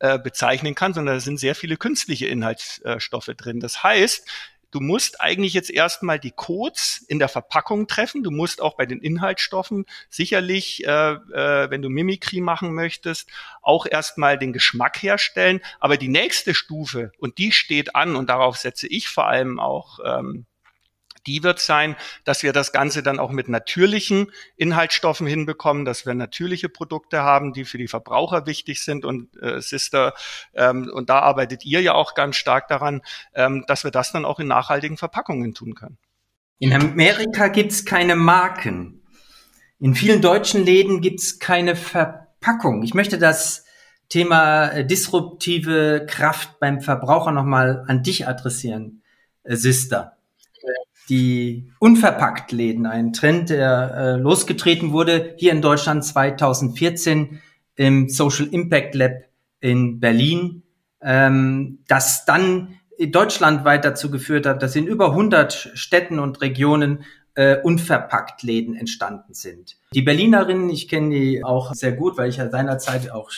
äh, bezeichnen kann, sondern da sind sehr viele künstliche Inhaltsstoffe drin. Das heißt, du musst eigentlich jetzt erstmal die Codes in der Verpackung treffen. Du musst auch bei den Inhaltsstoffen sicherlich, äh, äh, wenn du Mimikry machen möchtest, auch erstmal den Geschmack herstellen. Aber die nächste Stufe, und die steht an, und darauf setze ich vor allem auch ähm, die wird sein, dass wir das Ganze dann auch mit natürlichen Inhaltsstoffen hinbekommen, dass wir natürliche Produkte haben, die für die Verbraucher wichtig sind. Und äh, Sister, ähm, und da arbeitet ihr ja auch ganz stark daran, ähm, dass wir das dann auch in nachhaltigen Verpackungen tun können. In Amerika gibt's keine Marken. In vielen deutschen Läden gibt's keine Verpackung. Ich möchte das Thema äh, disruptive Kraft beim Verbraucher nochmal an dich adressieren, äh, Sister die Unverpackt-Läden, ein Trend, der äh, losgetreten wurde hier in Deutschland 2014 im Social Impact Lab in Berlin, ähm, das dann deutschlandweit dazu geführt hat, dass in über 100 Städten und Regionen äh, unverpackt Läden entstanden sind. Die Berlinerinnen, ich kenne die auch sehr gut, weil ich ja seinerzeit auch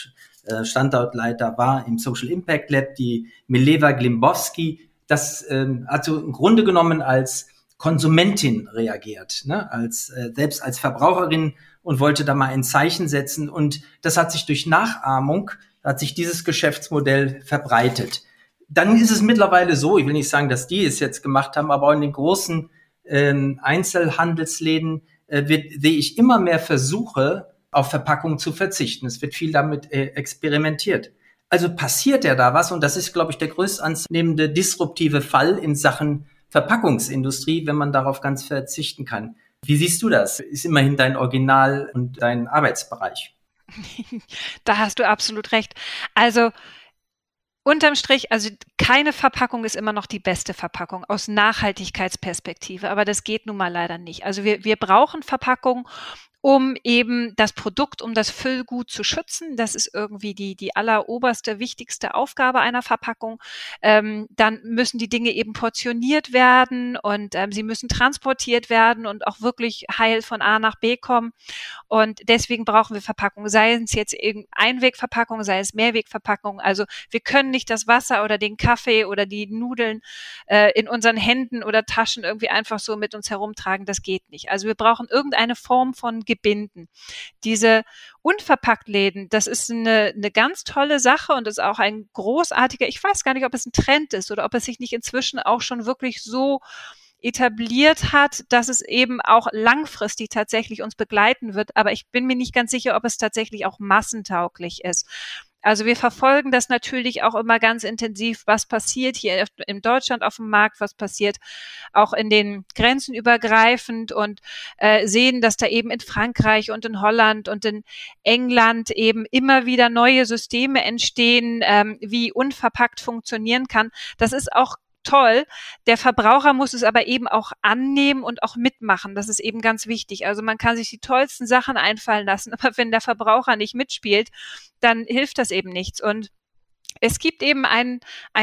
äh, Standortleiter war im Social Impact Lab, die Mileva Glimbowski, das ähm, also im Grunde genommen als Konsumentin reagiert, ne? als äh, selbst als Verbraucherin und wollte da mal ein Zeichen setzen. Und das hat sich durch Nachahmung, hat sich dieses Geschäftsmodell verbreitet. Dann ist es mittlerweile so, ich will nicht sagen, dass die es jetzt gemacht haben, aber in den großen ähm, Einzelhandelsläden äh, wird, sehe ich immer mehr Versuche, auf Verpackung zu verzichten. Es wird viel damit äh, experimentiert. Also passiert ja da was und das ist, glaube ich, der größt anzunehmende disruptive Fall in Sachen Verpackungsindustrie, wenn man darauf ganz verzichten kann. Wie siehst du das? Ist immerhin dein Original und dein Arbeitsbereich. da hast du absolut recht. Also Unterm Strich, also keine Verpackung ist immer noch die beste Verpackung aus Nachhaltigkeitsperspektive, aber das geht nun mal leider nicht. Also wir, wir brauchen Verpackungen, um eben das Produkt, um das Füllgut zu schützen. Das ist irgendwie die, die alleroberste, wichtigste Aufgabe einer Verpackung. Ähm, dann müssen die Dinge eben portioniert werden und ähm, sie müssen transportiert werden und auch wirklich heil von A nach B kommen. Und deswegen brauchen wir Verpackungen, sei es jetzt Einwegverpackung, sei es Mehrwegverpackung. Also wir können nicht das Wasser oder den Kaffee oder die Nudeln äh, in unseren Händen oder Taschen irgendwie einfach so mit uns herumtragen. Das geht nicht. Also wir brauchen irgendeine Form von Gebinden. Diese Unverpacktläden, das ist eine, eine ganz tolle Sache und ist auch ein großartiger, ich weiß gar nicht, ob es ein Trend ist oder ob es sich nicht inzwischen auch schon wirklich so etabliert hat, dass es eben auch langfristig tatsächlich uns begleiten wird. Aber ich bin mir nicht ganz sicher, ob es tatsächlich auch massentauglich ist. Also wir verfolgen das natürlich auch immer ganz intensiv, was passiert hier in Deutschland auf dem Markt, was passiert auch in den Grenzen übergreifend und äh, sehen, dass da eben in Frankreich und in Holland und in England eben immer wieder neue Systeme entstehen, ähm, wie unverpackt funktionieren kann. Das ist auch toll. Der Verbraucher muss es aber eben auch annehmen und auch mitmachen. Das ist eben ganz wichtig. Also man kann sich die tollsten Sachen einfallen lassen, aber wenn der Verbraucher nicht mitspielt, dann hilft das eben nichts. Und es gibt eben einen,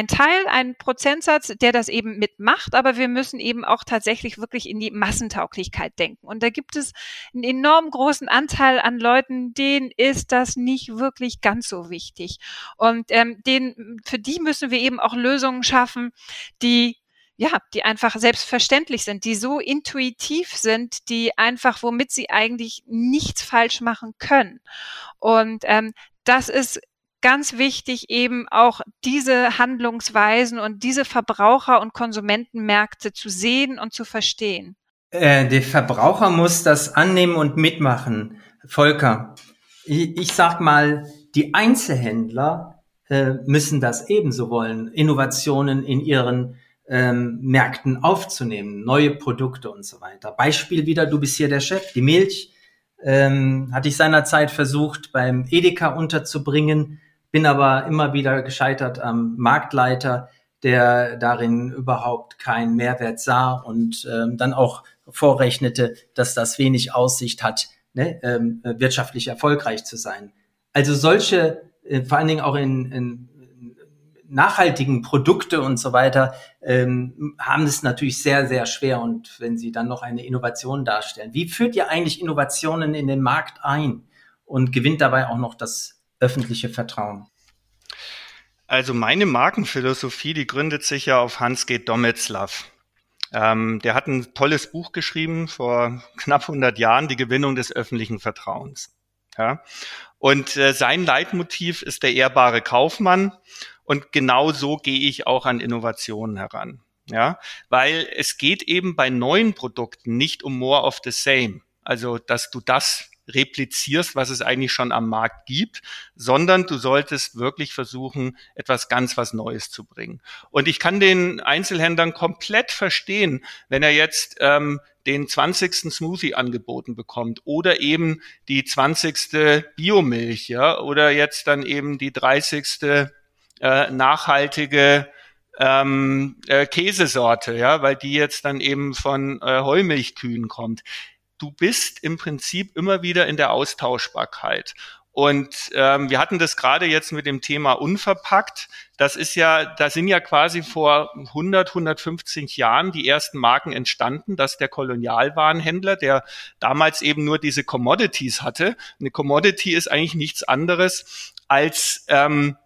Teil, einen Prozentsatz, der das eben mitmacht, aber wir müssen eben auch tatsächlich wirklich in die Massentauglichkeit denken. Und da gibt es einen enorm großen Anteil an Leuten, denen ist das nicht wirklich ganz so wichtig. Und ähm, den, für die müssen wir eben auch Lösungen schaffen, die ja, die einfach selbstverständlich sind, die so intuitiv sind, die einfach, womit sie eigentlich nichts falsch machen können. Und ähm, das ist ganz wichtig, eben auch diese Handlungsweisen und diese Verbraucher- und Konsumentenmärkte zu sehen und zu verstehen. Äh, der Verbraucher muss das annehmen und mitmachen. Volker, ich, ich sag mal, die Einzelhändler äh, müssen das ebenso wollen, Innovationen in ihren ähm, Märkten aufzunehmen, neue Produkte und so weiter. Beispiel wieder, du bist hier der Chef, die Milch ähm, hatte ich seinerzeit versucht beim Edeka unterzubringen bin aber immer wieder gescheitert am Marktleiter, der darin überhaupt keinen Mehrwert sah und ähm, dann auch vorrechnete, dass das wenig Aussicht hat, ne, ähm, wirtschaftlich erfolgreich zu sein. Also solche, äh, vor allen Dingen auch in, in nachhaltigen Produkte und so weiter, ähm, haben es natürlich sehr, sehr schwer. Und wenn sie dann noch eine Innovation darstellen, wie führt ihr eigentlich Innovationen in den Markt ein und gewinnt dabei auch noch das öffentliche Vertrauen? Also meine Markenphilosophie, die gründet sich ja auf Hans-G. Dometzlaff. Ähm, der hat ein tolles Buch geschrieben vor knapp 100 Jahren, die Gewinnung des öffentlichen Vertrauens. Ja? Und äh, sein Leitmotiv ist der ehrbare Kaufmann. Und genau so gehe ich auch an Innovationen heran. Ja, weil es geht eben bei neuen Produkten nicht um more of the same. Also, dass du das replizierst, was es eigentlich schon am Markt gibt, sondern du solltest wirklich versuchen, etwas ganz was Neues zu bringen. Und ich kann den Einzelhändlern komplett verstehen, wenn er jetzt ähm, den 20. Smoothie angeboten bekommt oder eben die 20. Biomilch, ja, oder jetzt dann eben die 30. Äh, nachhaltige ähm, äh, Käsesorte, ja, weil die jetzt dann eben von äh, Heumilchkühen kommt du bist im Prinzip immer wieder in der Austauschbarkeit. Und ähm, wir hatten das gerade jetzt mit dem Thema unverpackt. Das ist ja, da sind ja quasi vor 100, 150 Jahren die ersten Marken entstanden, dass der Kolonialwarenhändler, der damals eben nur diese Commodities hatte, eine Commodity ist eigentlich nichts anderes als ähm,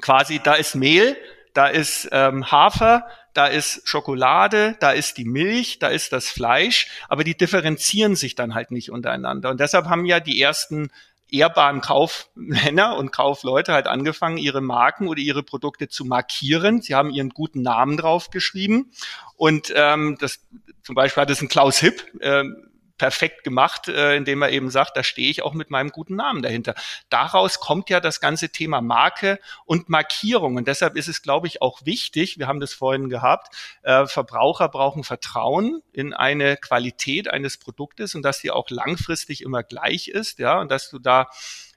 quasi, da ist Mehl, da ist ähm, Hafer, da ist Schokolade, da ist die Milch, da ist das Fleisch, aber die differenzieren sich dann halt nicht untereinander. Und deshalb haben ja die ersten ehrbaren Kaufmänner und Kaufleute halt angefangen, ihre Marken oder ihre Produkte zu markieren. Sie haben ihren guten Namen draufgeschrieben. Und ähm, das zum Beispiel hat es ein Klaus Hipp, ähm, perfekt gemacht, äh, indem er eben sagt, da stehe ich auch mit meinem guten Namen dahinter. Daraus kommt ja das ganze Thema Marke und Markierung. Und deshalb ist es, glaube ich, auch wichtig, wir haben das vorhin gehabt, äh, Verbraucher brauchen Vertrauen in eine Qualität eines Produktes und dass die auch langfristig immer gleich ist, ja, und dass du da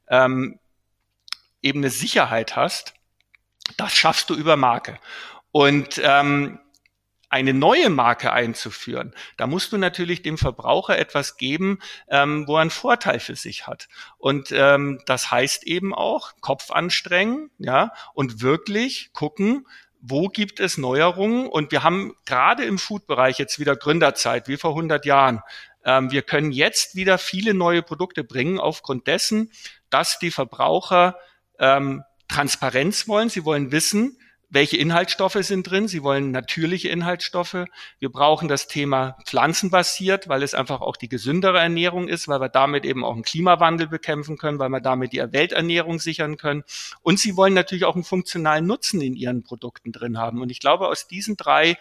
ähm, eben eine Sicherheit hast. Das schaffst du über Marke. Und ähm, eine neue Marke einzuführen, da musst du natürlich dem Verbraucher etwas geben, ähm, wo er einen Vorteil für sich hat. Und ähm, das heißt eben auch Kopf anstrengen, ja, und wirklich gucken, wo gibt es Neuerungen? Und wir haben gerade im Food-Bereich jetzt wieder Gründerzeit, wie vor 100 Jahren. Ähm, wir können jetzt wieder viele neue Produkte bringen aufgrund dessen, dass die Verbraucher ähm, Transparenz wollen. Sie wollen wissen, welche Inhaltsstoffe sind drin. Sie wollen natürliche Inhaltsstoffe. Wir brauchen das Thema pflanzenbasiert, weil es einfach auch die gesündere Ernährung ist, weil wir damit eben auch einen Klimawandel bekämpfen können, weil wir damit die Welternährung sichern können. Und sie wollen natürlich auch einen funktionalen Nutzen in ihren Produkten drin haben. Und ich glaube, aus diesen drei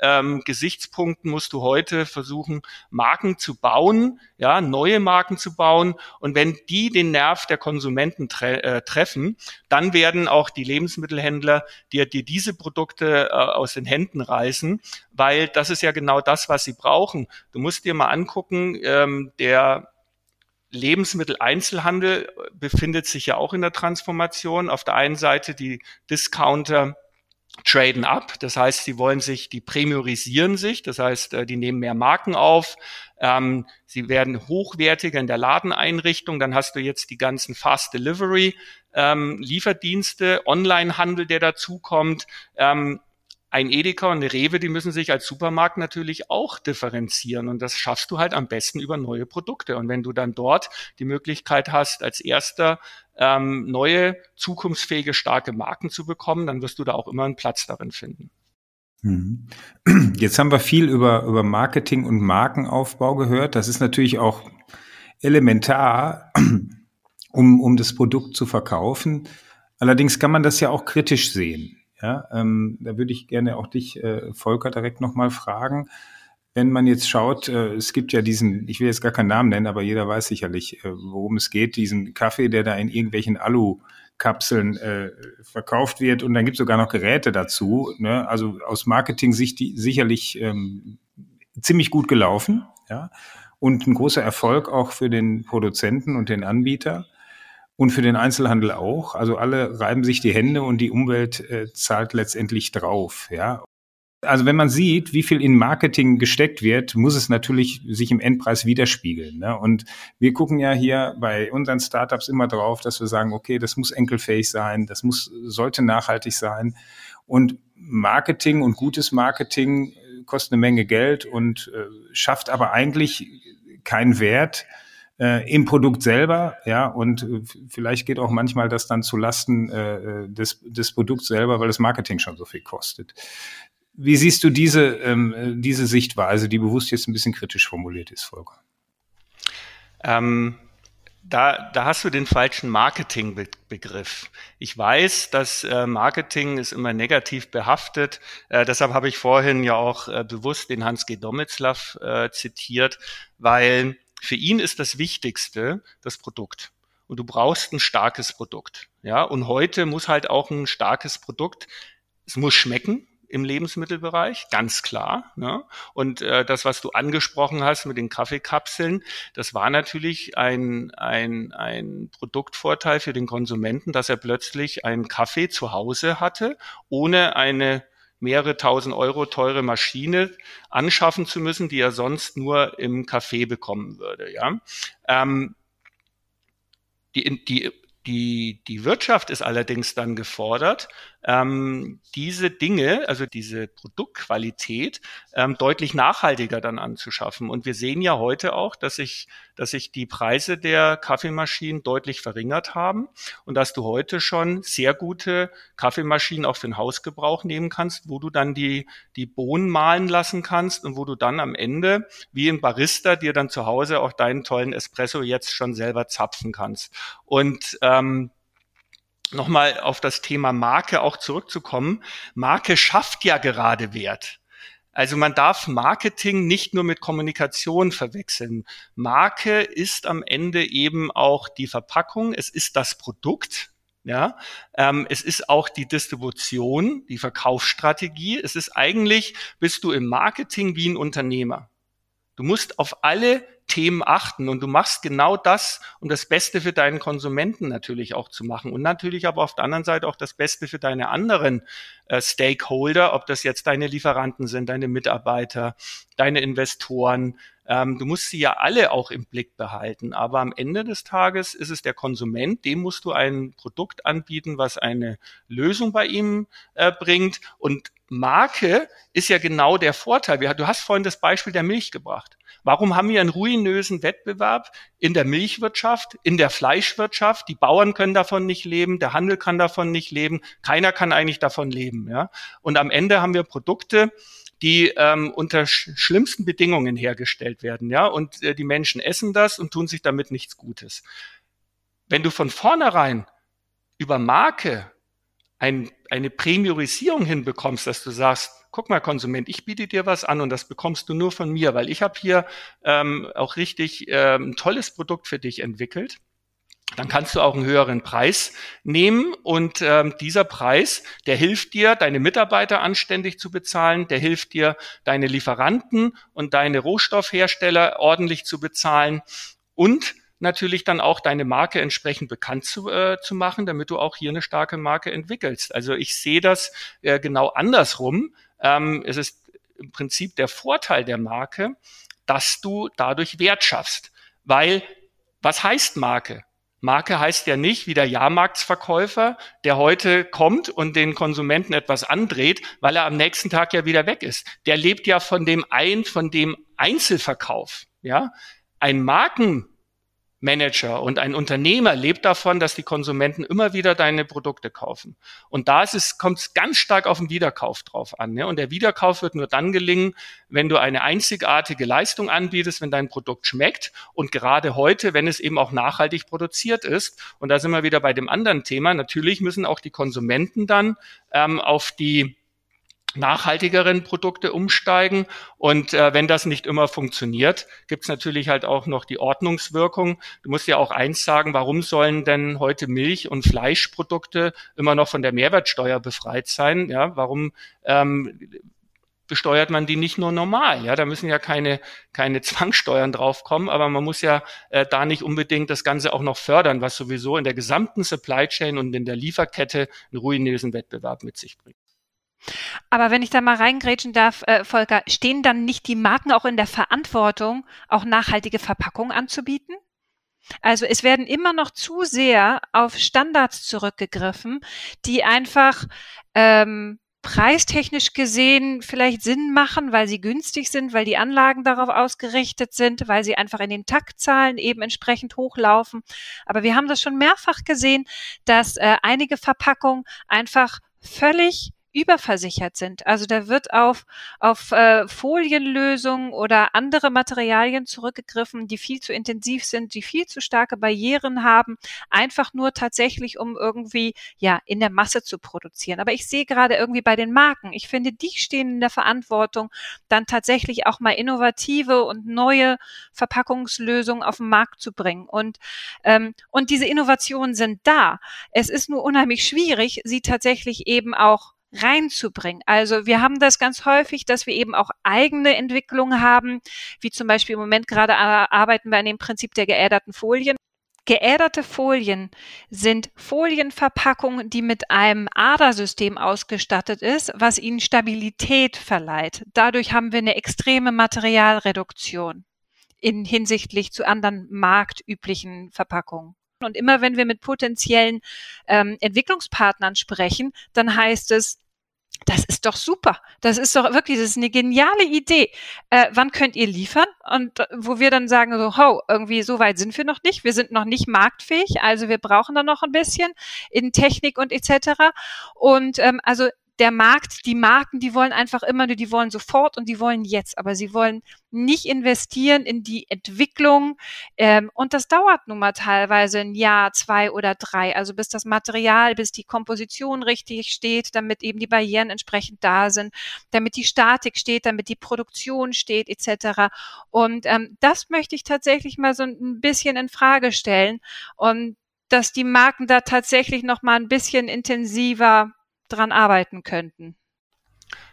ähm, Gesichtspunkten musst du heute versuchen, Marken zu bauen, ja, neue Marken zu bauen. Und wenn die den Nerv der Konsumenten tre äh, treffen, dann werden auch die Lebensmittelhändler dir, dir diese Produkte äh, aus den Händen reißen, weil das ist ja genau das, was sie brauchen. Du musst dir mal angucken, ähm, der Lebensmitteleinzelhandel befindet sich ja auch in der Transformation. Auf der einen Seite die Discounter, traden up. Das heißt, sie wollen sich, die premiorisieren sich. Das heißt, äh, die nehmen mehr Marken auf. Ähm, sie werden hochwertiger in der Ladeneinrichtung. Dann hast du jetzt die ganzen Fast Delivery ähm, Lieferdienste, Onlinehandel, der dazukommt. Ähm, ein Edeka und eine Rewe, die müssen sich als Supermarkt natürlich auch differenzieren. Und das schaffst du halt am besten über neue Produkte. Und wenn du dann dort die Möglichkeit hast, als erster ähm, neue, zukunftsfähige, starke Marken zu bekommen, dann wirst du da auch immer einen Platz darin finden. Mhm. Jetzt haben wir viel über, über Marketing und Markenaufbau gehört. Das ist natürlich auch elementar, um, um das Produkt zu verkaufen. Allerdings kann man das ja auch kritisch sehen. Ja, ähm, da würde ich gerne auch dich, äh, Volker, direkt nochmal fragen. Wenn man jetzt schaut, äh, es gibt ja diesen, ich will jetzt gar keinen Namen nennen, aber jeder weiß sicherlich, äh, worum es geht, diesen Kaffee, der da in irgendwelchen Alu-Kapseln äh, verkauft wird und dann gibt es sogar noch Geräte dazu. Ne? Also aus Marketing-Sicht sicherlich ähm, ziemlich gut gelaufen, ja, und ein großer Erfolg auch für den Produzenten und den Anbieter. Und für den Einzelhandel auch. Also alle reiben sich die Hände und die Umwelt äh, zahlt letztendlich drauf. Ja. Also wenn man sieht, wie viel in Marketing gesteckt wird, muss es natürlich sich im Endpreis widerspiegeln. Ne? Und wir gucken ja hier bei unseren Startups immer drauf, dass wir sagen, okay, das muss enkelfähig sein, das muss, sollte nachhaltig sein. Und Marketing und gutes Marketing äh, kostet eine Menge Geld und äh, schafft aber eigentlich keinen Wert, äh, im Produkt selber, ja, und äh, vielleicht geht auch manchmal das dann zu Lasten äh, des, des Produkts selber, weil das Marketing schon so viel kostet. Wie siehst du diese, ähm, diese Sichtweise, die bewusst jetzt ein bisschen kritisch formuliert ist, Volker? Ähm, da, da hast du den falschen Marketingbegriff. Ich weiß, dass äh, Marketing ist immer negativ behaftet. Äh, deshalb habe ich vorhin ja auch äh, bewusst den Hans G. Domitzlaff äh, zitiert, weil für ihn ist das Wichtigste das Produkt. Und du brauchst ein starkes Produkt. Ja, und heute muss halt auch ein starkes Produkt, es muss schmecken, im Lebensmittelbereich, ganz klar. Ne? Und äh, das, was du angesprochen hast mit den Kaffeekapseln, das war natürlich ein, ein, ein Produktvorteil für den Konsumenten, dass er plötzlich einen Kaffee zu Hause hatte, ohne eine mehrere tausend Euro teure Maschine anschaffen zu müssen, die er sonst nur im Café bekommen würde. Ja? Ähm, die, die Die, die Wirtschaft ist allerdings dann gefordert, ähm, diese Dinge, also diese Produktqualität, ähm, deutlich nachhaltiger dann anzuschaffen. Und wir sehen ja heute auch, dass sich, dass sich die Preise der Kaffeemaschinen deutlich verringert haben und dass du heute schon sehr gute Kaffeemaschinen auch für den Hausgebrauch nehmen kannst, wo du dann die, die Bohnen mahlen lassen kannst und wo du dann am Ende, wie ein Barista, dir dann zu Hause auch deinen tollen Espresso jetzt schon selber zapfen kannst. Und ähm, nochmal auf das Thema Marke auch zurückzukommen. Marke schafft ja gerade Wert. Also man darf Marketing nicht nur mit Kommunikation verwechseln. Marke ist am Ende eben auch die Verpackung, es ist das Produkt, ja, ähm, es ist auch die Distribution, die Verkaufsstrategie. Es ist eigentlich, bist du im Marketing wie ein Unternehmer. Du musst auf alle Themen achten und du machst genau das, um das Beste für deinen Konsumenten natürlich auch zu machen und natürlich aber auf der anderen Seite auch das Beste für deine anderen äh, Stakeholder, ob das jetzt deine Lieferanten sind, deine Mitarbeiter, deine Investoren. Ähm, du musst sie ja alle auch im Blick behalten. Aber am Ende des Tages ist es der Konsument, dem musst du ein Produkt anbieten, was eine Lösung bei ihm äh, bringt. Und Marke ist ja genau der Vorteil. Du hast vorhin das Beispiel der Milch gebracht. Warum haben wir einen ruinösen Wettbewerb in der Milchwirtschaft, in der Fleischwirtschaft? Die Bauern können davon nicht leben, der Handel kann davon nicht leben, keiner kann eigentlich davon leben. Ja? Und am Ende haben wir Produkte, die ähm, unter sch schlimmsten Bedingungen hergestellt werden, ja, und äh, die Menschen essen das und tun sich damit nichts Gutes. Wenn du von vornherein über Marke ein, eine Premiorisierung hinbekommst, dass du sagst, guck mal Konsument, ich biete dir was an und das bekommst du nur von mir, weil ich habe hier ähm, auch richtig ähm, ein tolles Produkt für dich entwickelt. Dann kannst du auch einen höheren Preis nehmen und ähm, dieser Preis, der hilft dir, deine Mitarbeiter anständig zu bezahlen, der hilft dir, deine Lieferanten und deine Rohstoffhersteller ordentlich zu bezahlen und natürlich dann auch deine Marke entsprechend bekannt zu, äh, zu machen, damit du auch hier eine starke Marke entwickelst. Also ich sehe das äh, genau andersrum. Ähm, es ist im Prinzip der Vorteil der Marke, dass du dadurch Wert schaffst. Weil, was heißt Marke? Marke heißt ja nicht wie der Jahrmarktsverkäufer, der heute kommt und den Konsumenten etwas andreht, weil er am nächsten Tag ja wieder weg ist. Der lebt ja von dem ein, von dem Einzelverkauf. Ja, ein Marken Manager und ein Unternehmer lebt davon, dass die Konsumenten immer wieder deine Produkte kaufen. Und da kommt es ganz stark auf den Wiederkauf drauf an. Ne? Und der Wiederkauf wird nur dann gelingen, wenn du eine einzigartige Leistung anbietest, wenn dein Produkt schmeckt und gerade heute, wenn es eben auch nachhaltig produziert ist. Und da sind wir wieder bei dem anderen Thema. Natürlich müssen auch die Konsumenten dann ähm, auf die nachhaltigeren Produkte umsteigen. Und äh, wenn das nicht immer funktioniert, gibt es natürlich halt auch noch die Ordnungswirkung. Du musst ja auch eins sagen, warum sollen denn heute Milch- und Fleischprodukte immer noch von der Mehrwertsteuer befreit sein? Ja, warum ähm, besteuert man die nicht nur normal. Ja, da müssen ja keine, keine Zwangssteuern draufkommen, aber man muss ja äh, da nicht unbedingt das Ganze auch noch fördern, was sowieso in der gesamten Supply Chain und in der Lieferkette einen ruinösen Wettbewerb mit sich bringt. Aber wenn ich da mal reingrätschen darf, äh, Volker, stehen dann nicht die Marken auch in der Verantwortung, auch nachhaltige Verpackungen anzubieten? Also es werden immer noch zu sehr auf Standards zurückgegriffen, die einfach ähm, preistechnisch gesehen vielleicht Sinn machen, weil sie günstig sind, weil die Anlagen darauf ausgerichtet sind, weil sie einfach in den Taktzahlen eben entsprechend hochlaufen. Aber wir haben das schon mehrfach gesehen, dass äh, einige Verpackungen einfach völlig überversichert sind. Also da wird auf, auf äh, Folienlösungen oder andere Materialien zurückgegriffen, die viel zu intensiv sind, die viel zu starke Barrieren haben, einfach nur tatsächlich, um irgendwie ja in der Masse zu produzieren. Aber ich sehe gerade irgendwie bei den Marken, ich finde, die stehen in der Verantwortung, dann tatsächlich auch mal innovative und neue Verpackungslösungen auf den Markt zu bringen. Und, ähm, und diese Innovationen sind da. Es ist nur unheimlich schwierig, sie tatsächlich eben auch reinzubringen. Also wir haben das ganz häufig, dass wir eben auch eigene Entwicklungen haben, wie zum Beispiel im Moment gerade arbeiten wir an dem Prinzip der geäderten Folien. Geäderte Folien sind Folienverpackungen, die mit einem Adersystem ausgestattet ist, was ihnen Stabilität verleiht. Dadurch haben wir eine extreme Materialreduktion in hinsichtlich zu anderen marktüblichen Verpackungen. Und immer wenn wir mit potenziellen ähm, Entwicklungspartnern sprechen, dann heißt es, das ist doch super. Das ist doch wirklich, das ist eine geniale Idee. Äh, wann könnt ihr liefern? Und äh, wo wir dann sagen so, ho, irgendwie so weit sind wir noch nicht. Wir sind noch nicht marktfähig, also wir brauchen da noch ein bisschen in Technik und etc. Und ähm, also der Markt, die Marken, die wollen einfach immer nur, die wollen sofort und die wollen jetzt, aber sie wollen nicht investieren in die Entwicklung. Ähm, und das dauert nun mal teilweise ein Jahr, zwei oder drei, also bis das Material, bis die Komposition richtig steht, damit eben die Barrieren entsprechend da sind, damit die Statik steht, damit die Produktion steht, etc. Und ähm, das möchte ich tatsächlich mal so ein bisschen in Frage stellen und dass die Marken da tatsächlich noch mal ein bisschen intensiver dran arbeiten könnten.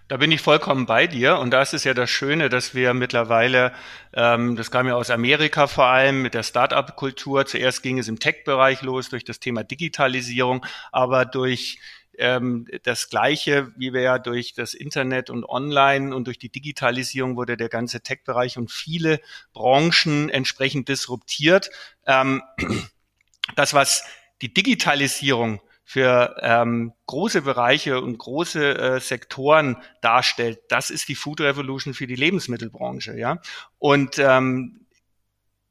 Da bin ich vollkommen bei dir. Und da ist ja das Schöne, dass wir mittlerweile, ähm, das kam ja aus Amerika vor allem mit der Start-up-Kultur. Zuerst ging es im Tech-Bereich los durch das Thema Digitalisierung, aber durch ähm, das Gleiche, wie wir ja durch das Internet und Online und durch die Digitalisierung wurde der ganze Tech-Bereich und viele Branchen entsprechend disruptiert. Ähm, das, was die Digitalisierung für ähm, große Bereiche und große äh, Sektoren darstellt, das ist die Food Revolution für die Lebensmittelbranche, ja. Und ähm,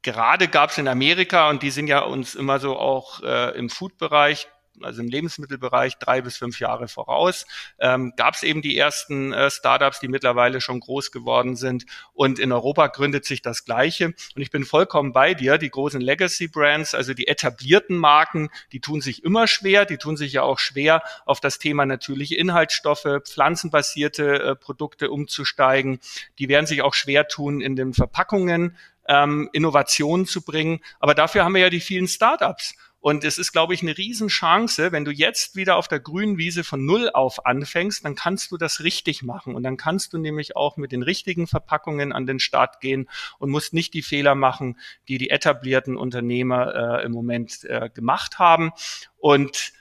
gerade gab es in Amerika und die sind ja uns immer so auch äh, im Food-Bereich also im Lebensmittelbereich drei bis fünf Jahre voraus. Ähm, Gab es eben die ersten äh, Startups, die mittlerweile schon groß geworden sind. Und in Europa gründet sich das Gleiche. Und ich bin vollkommen bei dir. Die großen Legacy Brands, also die etablierten Marken, die tun sich immer schwer. Die tun sich ja auch schwer, auf das Thema natürliche Inhaltsstoffe, pflanzenbasierte äh, Produkte umzusteigen. Die werden sich auch schwer tun in den Verpackungen ähm, Innovationen zu bringen. Aber dafür haben wir ja die vielen Startups. Und es ist, glaube ich, eine Riesenchance, wenn du jetzt wieder auf der grünen Wiese von Null auf anfängst, dann kannst du das richtig machen. Und dann kannst du nämlich auch mit den richtigen Verpackungen an den Start gehen und musst nicht die Fehler machen, die die etablierten Unternehmer äh, im Moment äh, gemacht haben. Und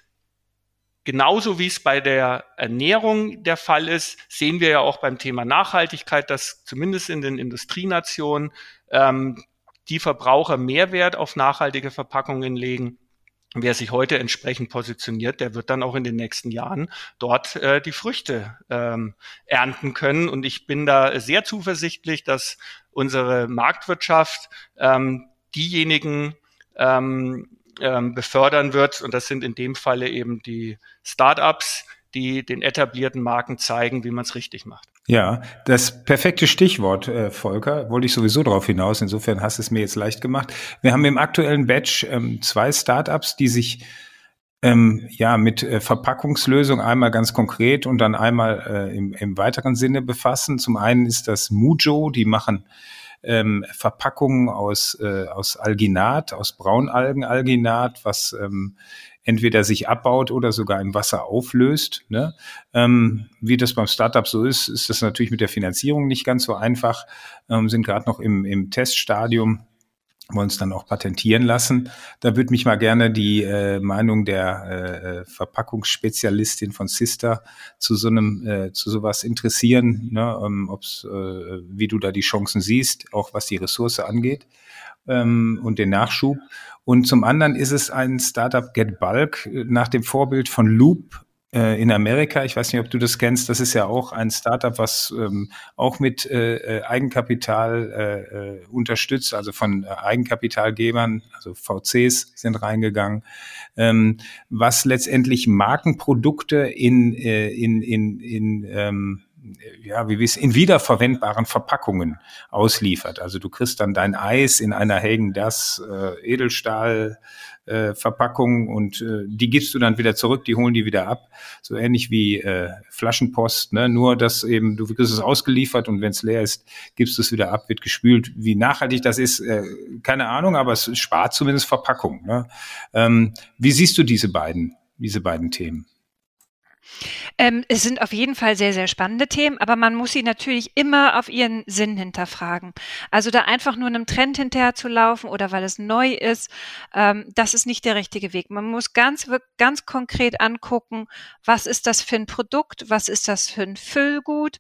Genauso wie es bei der Ernährung der Fall ist, sehen wir ja auch beim Thema Nachhaltigkeit, dass zumindest in den Industrienationen ähm, die Verbraucher Mehrwert auf nachhaltige Verpackungen legen wer sich heute entsprechend positioniert, der wird dann auch in den nächsten Jahren dort äh, die Früchte ähm, ernten können. Und ich bin da sehr zuversichtlich, dass unsere Marktwirtschaft ähm, diejenigen ähm, ähm, befördern wird. Und das sind in dem Falle eben die Startups, die den etablierten Marken zeigen, wie man es richtig macht. Ja, das perfekte Stichwort, äh, Volker, wollte ich sowieso darauf hinaus. Insofern hast du es mir jetzt leicht gemacht. Wir haben im aktuellen Batch ähm, zwei Startups, die sich ähm, ja mit äh, Verpackungslösung einmal ganz konkret und dann einmal äh, im, im weiteren Sinne befassen. Zum einen ist das Mujo, die machen ähm, Verpackungen aus, äh, aus Alginat, aus Braunalgenalginat, was ähm, entweder sich abbaut oder sogar im Wasser auflöst. Ne? Ähm, wie das beim Startup so ist, ist das natürlich mit der Finanzierung nicht ganz so einfach, ähm, sind gerade noch im, im Teststadium wollen es dann auch patentieren lassen. Da würde mich mal gerne die äh, Meinung der äh, Verpackungsspezialistin von Sister zu so einem äh, zu sowas interessieren, ne? ähm, ob's, äh, wie du da die Chancen siehst, auch was die Ressource angeht ähm, und den Nachschub. Und zum anderen ist es ein Startup Get Bulk nach dem Vorbild von Loop äh, in Amerika. Ich weiß nicht, ob du das kennst. Das ist ja auch ein Startup, was ähm, auch mit äh, äh Eigenkapital äh, äh, unterstützt, also von Eigenkapitalgebern, also VCs sind reingegangen, ähm, was letztendlich Markenprodukte in, äh, in, in, in ähm, ja, wie es in wiederverwendbaren Verpackungen ausliefert. Also du kriegst dann dein Eis in einer Hagen das äh, Edelstahl äh, Verpackung und äh, die gibst du dann wieder zurück, die holen die wieder ab. So ähnlich wie äh, Flaschenpost, ne? nur dass eben du kriegst es ausgeliefert und wenn es leer ist, gibst du es wieder ab, wird gespült. Wie nachhaltig das ist, äh, keine Ahnung, aber es spart zumindest Verpackung. Ne? Ähm, wie siehst du diese beiden, diese beiden Themen? Ähm, es sind auf jeden Fall sehr, sehr spannende Themen, aber man muss sie natürlich immer auf ihren Sinn hinterfragen. Also da einfach nur einem Trend hinterher zu laufen oder weil es neu ist, ähm, das ist nicht der richtige Weg. Man muss ganz, ganz konkret angucken, was ist das für ein Produkt, was ist das für ein Füllgut,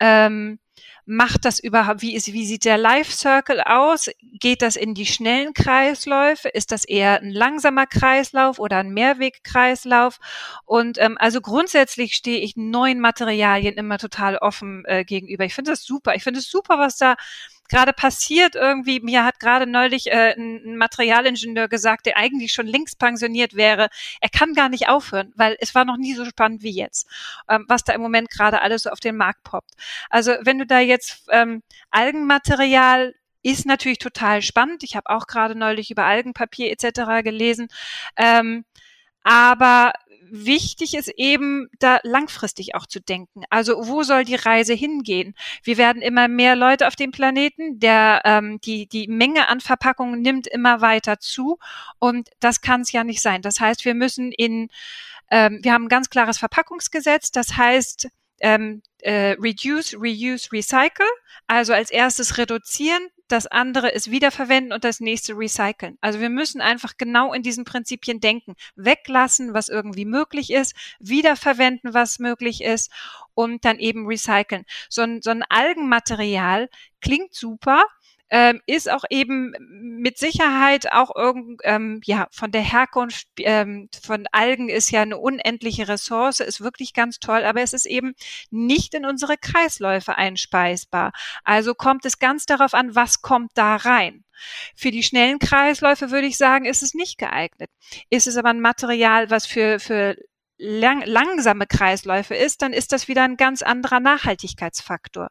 ähm, macht das überhaupt, wie, ist, wie sieht der Life Circle aus? Geht das in die schnellen Kreisläufe? Ist das eher ein langsamer Kreislauf oder ein Mehrwegkreislauf? Und ähm, also grundsätzlich stehe ich neuen Materialien immer total offen äh, gegenüber. Ich finde das super. Ich finde es super, was da gerade passiert irgendwie. Mir hat gerade neulich äh, ein Materialingenieur gesagt, der eigentlich schon längst pensioniert wäre. Er kann gar nicht aufhören, weil es war noch nie so spannend wie jetzt, ähm, was da im Moment gerade alles so auf den Markt poppt. Also wenn du da jetzt ähm, Algenmaterial ist natürlich total spannend. Ich habe auch gerade neulich über Algenpapier etc. gelesen. Ähm, aber wichtig ist eben, da langfristig auch zu denken. Also wo soll die Reise hingehen? Wir werden immer mehr Leute auf dem Planeten. Der, ähm, die, die Menge an Verpackungen nimmt immer weiter zu. Und das kann es ja nicht sein. Das heißt, wir müssen in, ähm, wir haben ein ganz klares Verpackungsgesetz. Das heißt, ähm, äh, reduce, reuse, recycle. Also als erstes reduzieren, das andere ist wiederverwenden und das nächste recyceln. Also wir müssen einfach genau in diesen Prinzipien denken. Weglassen, was irgendwie möglich ist, wiederverwenden, was möglich ist und dann eben recyceln. So ein, so ein Algenmaterial klingt super, ähm, ist auch eben mit Sicherheit auch irgend, ähm, ja, von der Herkunft ähm, von Algen ist ja eine unendliche Ressource, ist wirklich ganz toll, aber es ist eben nicht in unsere Kreisläufe einspeisbar. Also kommt es ganz darauf an, was kommt da rein. Für die schnellen Kreisläufe würde ich sagen, ist es nicht geeignet. Ist es aber ein Material, was für, für lang, langsame Kreisläufe ist, dann ist das wieder ein ganz anderer Nachhaltigkeitsfaktor.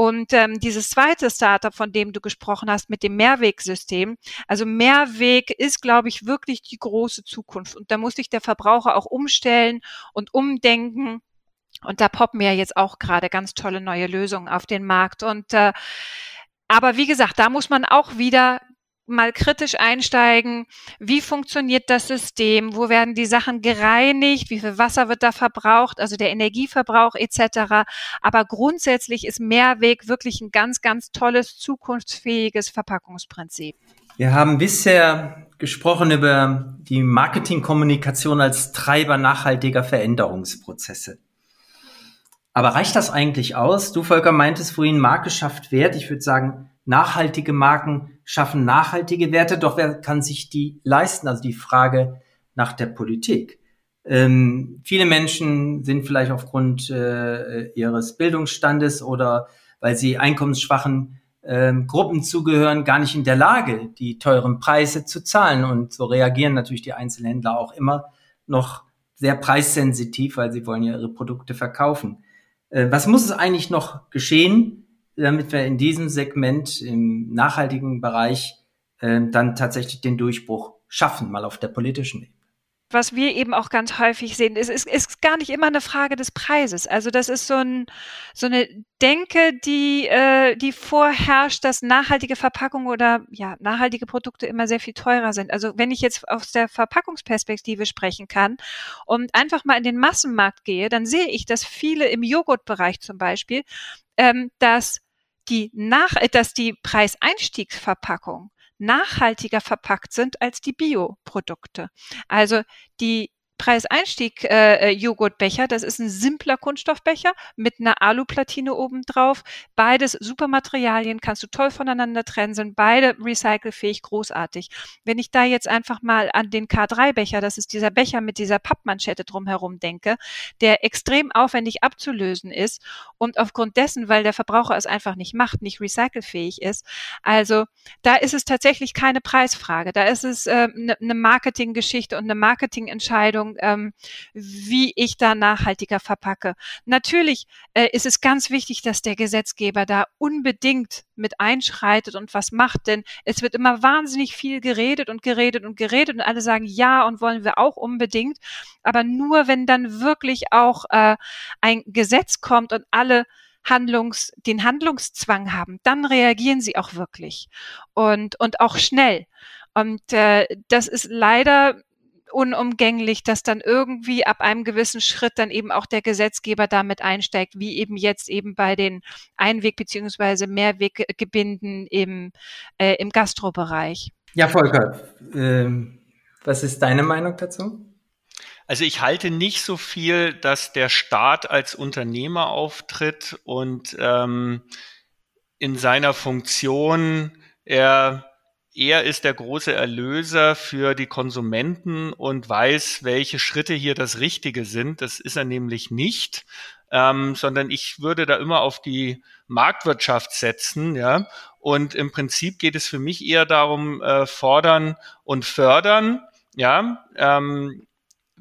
Und ähm, dieses zweite Startup, von dem du gesprochen hast, mit dem Mehrwegsystem, also Mehrweg ist, glaube ich, wirklich die große Zukunft. Und da muss sich der Verbraucher auch umstellen und umdenken. Und da poppen ja jetzt auch gerade ganz tolle neue Lösungen auf den Markt. Und äh, aber wie gesagt, da muss man auch wieder mal kritisch einsteigen. Wie funktioniert das System? Wo werden die Sachen gereinigt? Wie viel Wasser wird da verbraucht? Also der Energieverbrauch etc. Aber grundsätzlich ist Mehrweg wirklich ein ganz, ganz tolles, zukunftsfähiges Verpackungsprinzip. Wir haben bisher gesprochen über die Marketingkommunikation als Treiber nachhaltiger Veränderungsprozesse. Aber reicht das eigentlich aus? Du, Volker, meintest vorhin, Marke schafft Wert. Ich würde sagen, nachhaltige Marken schaffen nachhaltige Werte, doch wer kann sich die leisten? Also die Frage nach der Politik. Ähm, viele Menschen sind vielleicht aufgrund äh, ihres Bildungsstandes oder weil sie einkommensschwachen äh, Gruppen zugehören, gar nicht in der Lage, die teuren Preise zu zahlen. Und so reagieren natürlich die Einzelhändler auch immer noch sehr preissensitiv, weil sie wollen ja ihre Produkte verkaufen. Äh, was muss es eigentlich noch geschehen, damit wir in diesem Segment im nachhaltigen Bereich äh, dann tatsächlich den Durchbruch schaffen, mal auf der politischen Ebene. Was wir eben auch ganz häufig sehen, ist, ist, ist gar nicht immer eine Frage des Preises. Also das ist so, ein, so eine Denke, die, äh, die vorherrscht, dass nachhaltige Verpackungen oder ja, nachhaltige Produkte immer sehr viel teurer sind. Also wenn ich jetzt aus der Verpackungsperspektive sprechen kann und einfach mal in den Massenmarkt gehe, dann sehe ich, dass viele im Joghurtbereich zum Beispiel, ähm, dass die nach, äh, dass die Preiseinstiegsverpackung nachhaltiger verpackt sind als die Bioprodukte. Also die Preiseinstieg äh, äh. Das ist ein simpler Kunststoffbecher mit einer Aluplatine obendrauf. Beides super Materialien, kannst du toll voneinander trennen, sind beide recycelfähig, großartig. Wenn ich da jetzt einfach mal an den K3-Becher, das ist dieser Becher mit dieser Pappmanschette drumherum denke, der extrem aufwendig abzulösen ist und aufgrund dessen, weil der Verbraucher es einfach nicht macht, nicht recycelfähig ist. Also da ist es tatsächlich keine Preisfrage. Da ist es eine äh, ne, ne Marketinggeschichte und eine Marketingentscheidung ähm, wie ich da nachhaltiger verpacke. Natürlich äh, ist es ganz wichtig, dass der Gesetzgeber da unbedingt mit einschreitet und was macht, denn es wird immer wahnsinnig viel geredet und geredet und geredet und alle sagen ja und wollen wir auch unbedingt, aber nur wenn dann wirklich auch äh, ein Gesetz kommt und alle Handlungs, den Handlungszwang haben, dann reagieren sie auch wirklich und, und auch schnell. Und äh, das ist leider unumgänglich, dass dann irgendwie ab einem gewissen Schritt dann eben auch der Gesetzgeber damit einsteigt, wie eben jetzt eben bei den Einweg- beziehungsweise Mehrweggebinden im, äh, im Gastrobereich. Ja, Volker, äh, was ist deine Meinung dazu? Also ich halte nicht so viel, dass der Staat als Unternehmer auftritt und ähm, in seiner Funktion er er ist der große Erlöser für die Konsumenten und weiß, welche Schritte hier das Richtige sind. Das ist er nämlich nicht, ähm, sondern ich würde da immer auf die Marktwirtschaft setzen, ja. Und im Prinzip geht es für mich eher darum, äh, fordern und fördern, ja. Ähm,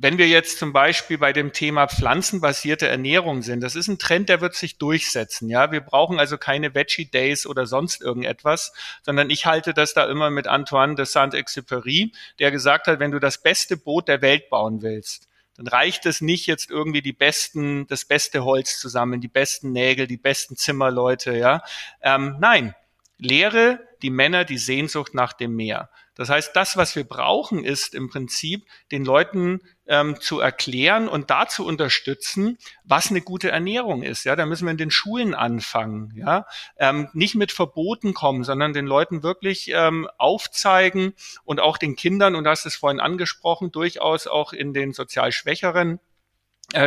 wenn wir jetzt zum Beispiel bei dem Thema pflanzenbasierte Ernährung sind, das ist ein Trend, der wird sich durchsetzen. Ja, wir brauchen also keine Veggie Days oder sonst irgendetwas, sondern ich halte das da immer mit Antoine de Saint-Exupéry, der gesagt hat, wenn du das beste Boot der Welt bauen willst, dann reicht es nicht jetzt irgendwie die besten, das beste Holz zusammen, die besten Nägel, die besten Zimmerleute, ja. Ähm, nein, lehre die Männer die Sehnsucht nach dem Meer. Das heißt, das, was wir brauchen, ist im Prinzip den Leuten ähm, zu erklären und da zu unterstützen, was eine gute Ernährung ist. Ja, da müssen wir in den Schulen anfangen. Ja, ähm, nicht mit Verboten kommen, sondern den Leuten wirklich ähm, aufzeigen und auch den Kindern, und hast es vorhin angesprochen, durchaus auch in den sozial Schwächeren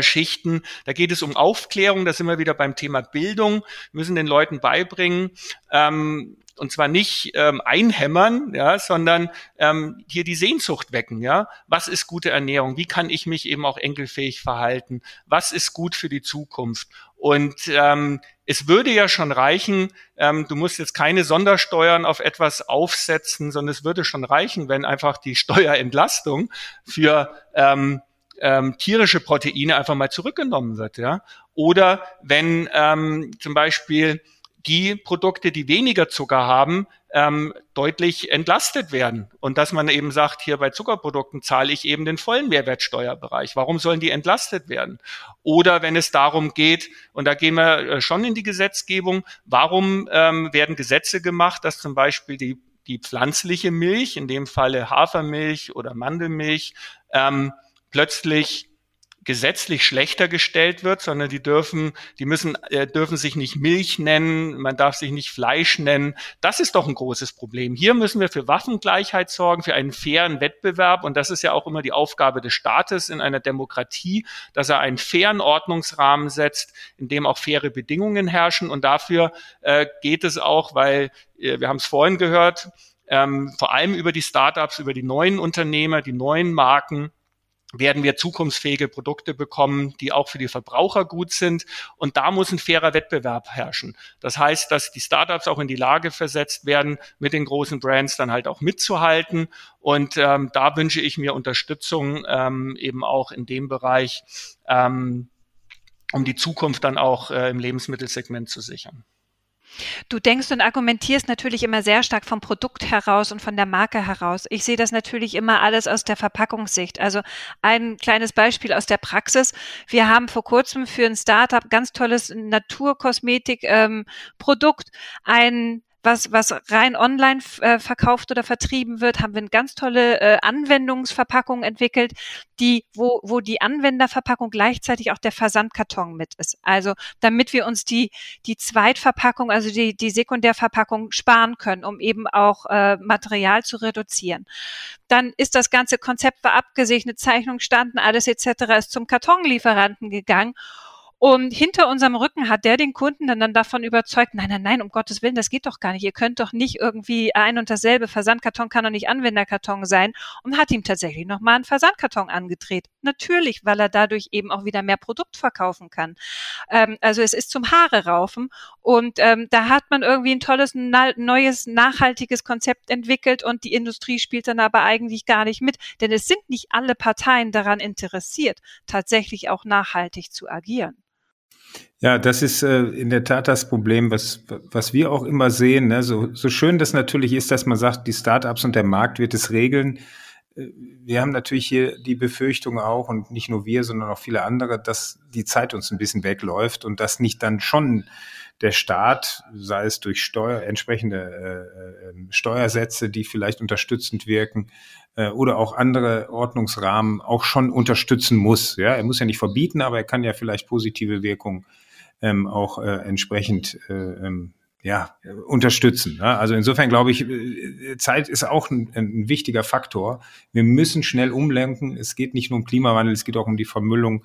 Schichten. Da geht es um Aufklärung, da sind wir wieder beim Thema Bildung, wir müssen den Leuten beibringen, ähm, und zwar nicht ähm, einhämmern, ja, sondern ähm, hier die Sehnsucht wecken, ja. Was ist gute Ernährung? Wie kann ich mich eben auch enkelfähig verhalten? Was ist gut für die Zukunft? Und ähm, es würde ja schon reichen, ähm, du musst jetzt keine Sondersteuern auf etwas aufsetzen, sondern es würde schon reichen, wenn einfach die Steuerentlastung für ähm, ähm, tierische Proteine einfach mal zurückgenommen wird, ja. Oder wenn ähm, zum Beispiel die Produkte, die weniger Zucker haben, ähm, deutlich entlastet werden. Und dass man eben sagt, hier bei Zuckerprodukten zahle ich eben den vollen Mehrwertsteuerbereich. Warum sollen die entlastet werden? Oder wenn es darum geht, und da gehen wir äh, schon in die Gesetzgebung, warum ähm, werden Gesetze gemacht, dass zum Beispiel die, die pflanzliche Milch, in dem Falle Hafermilch oder Mandelmilch, ähm, plötzlich gesetzlich schlechter gestellt wird, sondern die dürfen, die müssen, äh, dürfen sich nicht Milch nennen, man darf sich nicht Fleisch nennen. Das ist doch ein großes Problem. Hier müssen wir für Waffengleichheit sorgen, für einen fairen Wettbewerb. Und das ist ja auch immer die Aufgabe des Staates in einer Demokratie, dass er einen fairen Ordnungsrahmen setzt, in dem auch faire Bedingungen herrschen. Und dafür äh, geht es auch, weil äh, wir haben es vorhin gehört, ähm, vor allem über die Startups, über die neuen Unternehmer, die neuen Marken, werden wir zukunftsfähige Produkte bekommen, die auch für die Verbraucher gut sind. Und da muss ein fairer Wettbewerb herrschen. Das heißt, dass die Startups auch in die Lage versetzt werden, mit den großen Brands dann halt auch mitzuhalten. Und ähm, da wünsche ich mir Unterstützung ähm, eben auch in dem Bereich, ähm, um die Zukunft dann auch äh, im Lebensmittelsegment zu sichern. Du denkst und argumentierst natürlich immer sehr stark vom Produkt heraus und von der Marke heraus. Ich sehe das natürlich immer alles aus der Verpackungssicht. Also ein kleines Beispiel aus der Praxis. Wir haben vor kurzem für ein Startup ganz tolles Naturkosmetik-Produkt ähm, ein was, was rein online äh, verkauft oder vertrieben wird, haben wir eine ganz tolle äh, Anwendungsverpackung entwickelt, die, wo, wo die Anwenderverpackung gleichzeitig auch der Versandkarton mit ist. Also damit wir uns die, die Zweitverpackung, also die, die Sekundärverpackung sparen können, um eben auch äh, Material zu reduzieren. Dann ist das ganze Konzept war abgesegnet, Zeichnungen standen, alles etc. ist zum Kartonlieferanten gegangen und hinter unserem Rücken hat der den Kunden dann, dann davon überzeugt, nein, nein, nein, um Gottes Willen, das geht doch gar nicht. Ihr könnt doch nicht irgendwie ein und dasselbe. Versandkarton kann doch nicht Anwenderkarton sein. Und hat ihm tatsächlich nochmal einen Versandkarton angedreht. Natürlich, weil er dadurch eben auch wieder mehr Produkt verkaufen kann. Ähm, also es ist zum Haare raufen. Und ähm, da hat man irgendwie ein tolles, na neues, nachhaltiges Konzept entwickelt und die Industrie spielt dann aber eigentlich gar nicht mit. Denn es sind nicht alle Parteien daran interessiert, tatsächlich auch nachhaltig zu agieren. Ja, das ist äh, in der Tat das Problem, was, was wir auch immer sehen. Ne? So, so schön das natürlich ist, dass man sagt, die Startups und der Markt wird es regeln. Äh, wir haben natürlich hier die Befürchtung auch, und nicht nur wir, sondern auch viele andere, dass die Zeit uns ein bisschen wegläuft und dass nicht dann schon der Staat, sei es durch Steuer, entsprechende äh, äh Steuersätze, die vielleicht unterstützend wirken, äh, oder auch andere Ordnungsrahmen auch schon unterstützen muss. Ja, er muss ja nicht verbieten, aber er kann ja vielleicht positive Wirkung ähm, auch äh, entsprechend äh, ähm, ja, unterstützen. Ne? Also insofern glaube ich, äh, Zeit ist auch ein, ein, wichtiger Faktor. Wir müssen schnell umlenken. Es geht nicht nur um Klimawandel, es geht auch um die Vermüllung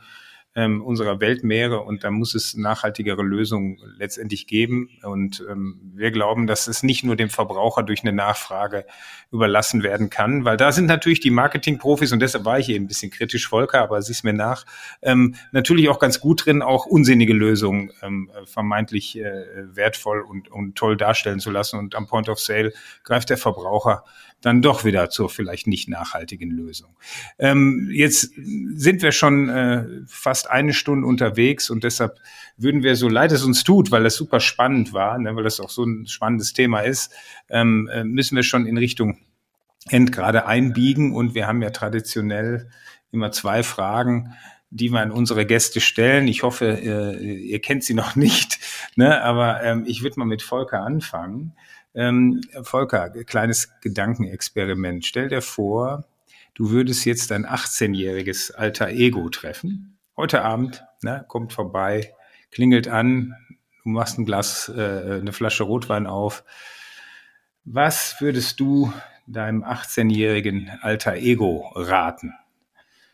ähm, unserer Weltmeere und da muss es nachhaltigere Lösungen letztendlich geben. Und ähm, wir glauben, dass es nicht nur dem Verbraucher durch eine Nachfrage überlassen werden kann, weil da sind natürlich die Marketingprofis und deshalb war ich eben ein bisschen kritisch, Volker, aber sieh's mir nach, ähm, natürlich auch ganz gut drin, auch unsinnige Lösungen ähm, vermeintlich äh, wertvoll und, und toll darstellen zu lassen. Und am Point of Sale greift der Verbraucher dann doch wieder zur vielleicht nicht nachhaltigen Lösung. Ähm, jetzt sind wir schon äh, fast eine Stunde unterwegs und deshalb würden wir, so leid es uns tut, weil das super spannend war, ne, weil das auch so ein spannendes Thema ist, ähm, äh, müssen wir schon in Richtung Endgrade einbiegen und wir haben ja traditionell immer zwei Fragen die wir an unsere Gäste stellen. Ich hoffe, ihr, ihr kennt sie noch nicht, ne? aber ähm, ich würde mal mit Volker anfangen. Ähm, Volker, kleines Gedankenexperiment. Stell dir vor, du würdest jetzt dein 18-jähriges alter Ego treffen. Heute Abend, ne, kommt vorbei, klingelt an, du machst ein Glas, äh, eine Flasche Rotwein auf. Was würdest du deinem 18-jährigen alter Ego raten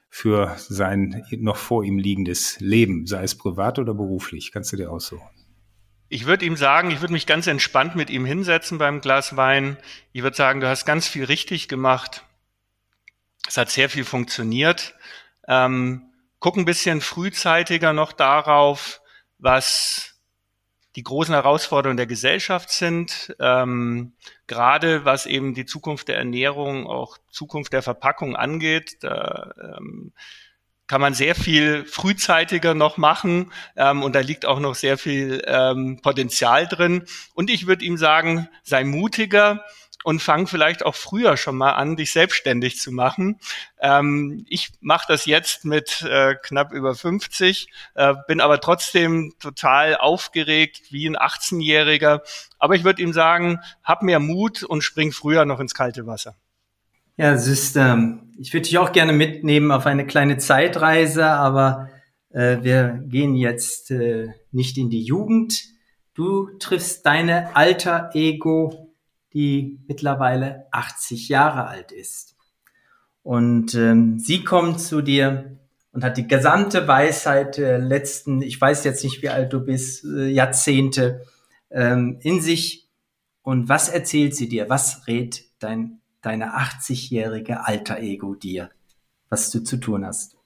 für sein noch vor ihm liegendes Leben, sei es privat oder beruflich? Kannst du dir aussuchen? Ich würde ihm sagen, ich würde mich ganz entspannt mit ihm hinsetzen beim Glas Wein. Ich würde sagen, du hast ganz viel richtig gemacht. Es hat sehr viel funktioniert. Ähm, guck ein bisschen frühzeitiger noch darauf, was die großen Herausforderungen der Gesellschaft sind, ähm, gerade was eben die Zukunft der Ernährung, auch Zukunft der Verpackung angeht. Da, ähm, kann man sehr viel frühzeitiger noch machen ähm, und da liegt auch noch sehr viel ähm, Potenzial drin. Und ich würde ihm sagen, sei mutiger und fang vielleicht auch früher schon mal an, dich selbstständig zu machen. Ähm, ich mache das jetzt mit äh, knapp über 50, äh, bin aber trotzdem total aufgeregt wie ein 18-Jähriger. Aber ich würde ihm sagen, hab mehr Mut und spring früher noch ins kalte Wasser. Ja, System. Ich würde dich auch gerne mitnehmen auf eine kleine Zeitreise, aber äh, wir gehen jetzt äh, nicht in die Jugend. Du triffst deine alter Ego, die mittlerweile 80 Jahre alt ist. Und ähm, sie kommt zu dir und hat die gesamte Weisheit der letzten, ich weiß jetzt nicht, wie alt du bist, äh, Jahrzehnte ähm, in sich. Und was erzählt sie dir? Was rät dein deine 80-jährige Alter Ego dir, was du zu tun hast?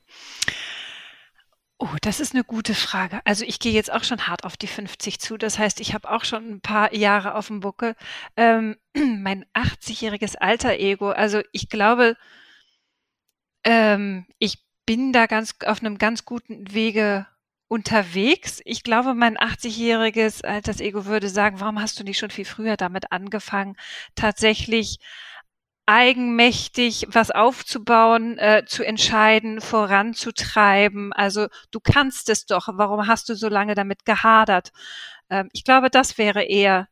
Oh, das ist eine gute Frage. Also ich gehe jetzt auch schon hart auf die 50 zu. Das heißt, ich habe auch schon ein paar Jahre auf dem Buckel. Ähm, mein 80-jähriges Alter Ego. Also ich glaube, ähm, ich bin da ganz auf einem ganz guten Wege unterwegs. Ich glaube, mein 80-jähriges Alters Ego würde sagen, warum hast du nicht schon viel früher damit angefangen, tatsächlich eigenmächtig was aufzubauen, äh, zu entscheiden, voranzutreiben. Also du kannst es doch. Warum hast du so lange damit gehadert? Ähm, ich glaube, das wäre eher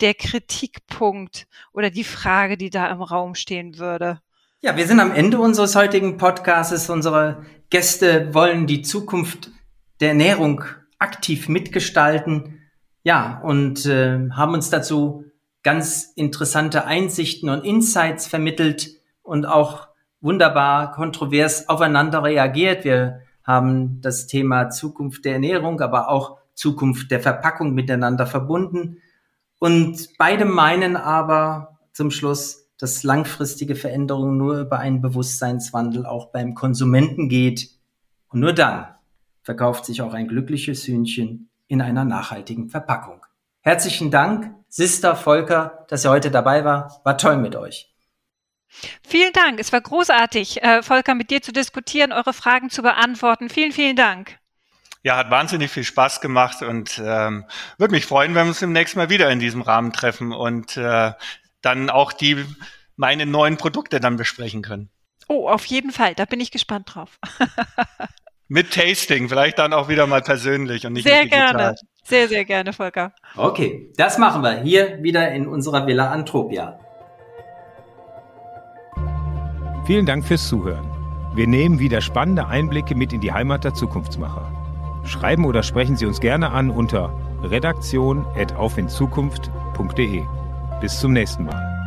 der Kritikpunkt oder die Frage, die da im Raum stehen würde. Ja, wir sind am Ende unseres heutigen Podcasts. Unsere Gäste wollen die Zukunft der Ernährung aktiv mitgestalten. Ja, und äh, haben uns dazu ganz interessante Einsichten und Insights vermittelt und auch wunderbar kontrovers aufeinander reagiert. Wir haben das Thema Zukunft der Ernährung, aber auch Zukunft der Verpackung miteinander verbunden. Und beide meinen aber zum Schluss, dass langfristige Veränderungen nur über einen Bewusstseinswandel auch beim Konsumenten geht. Und nur dann verkauft sich auch ein glückliches Hühnchen in einer nachhaltigen Verpackung. Herzlichen Dank Sister Volker, dass er heute dabei war. War toll mit euch. Vielen Dank. Es war großartig, äh, Volker, mit dir zu diskutieren, eure Fragen zu beantworten. Vielen, vielen Dank. Ja, hat wahnsinnig viel Spaß gemacht und ähm, würde mich freuen, wenn wir uns demnächst mal wieder in diesem Rahmen treffen und äh, dann auch die meine neuen Produkte dann besprechen können. Oh, auf jeden Fall. Da bin ich gespannt drauf. Mit Tasting, vielleicht dann auch wieder mal persönlich und nicht Sehr gerne. Sehr, sehr gerne, Volker. Okay, das machen wir hier wieder in unserer Villa Antropia. Vielen Dank fürs Zuhören. Wir nehmen wieder spannende Einblicke mit in die Heimat der Zukunftsmacher. Schreiben oder sprechen Sie uns gerne an unter redaktion.aufinzukunft.de. Bis zum nächsten Mal.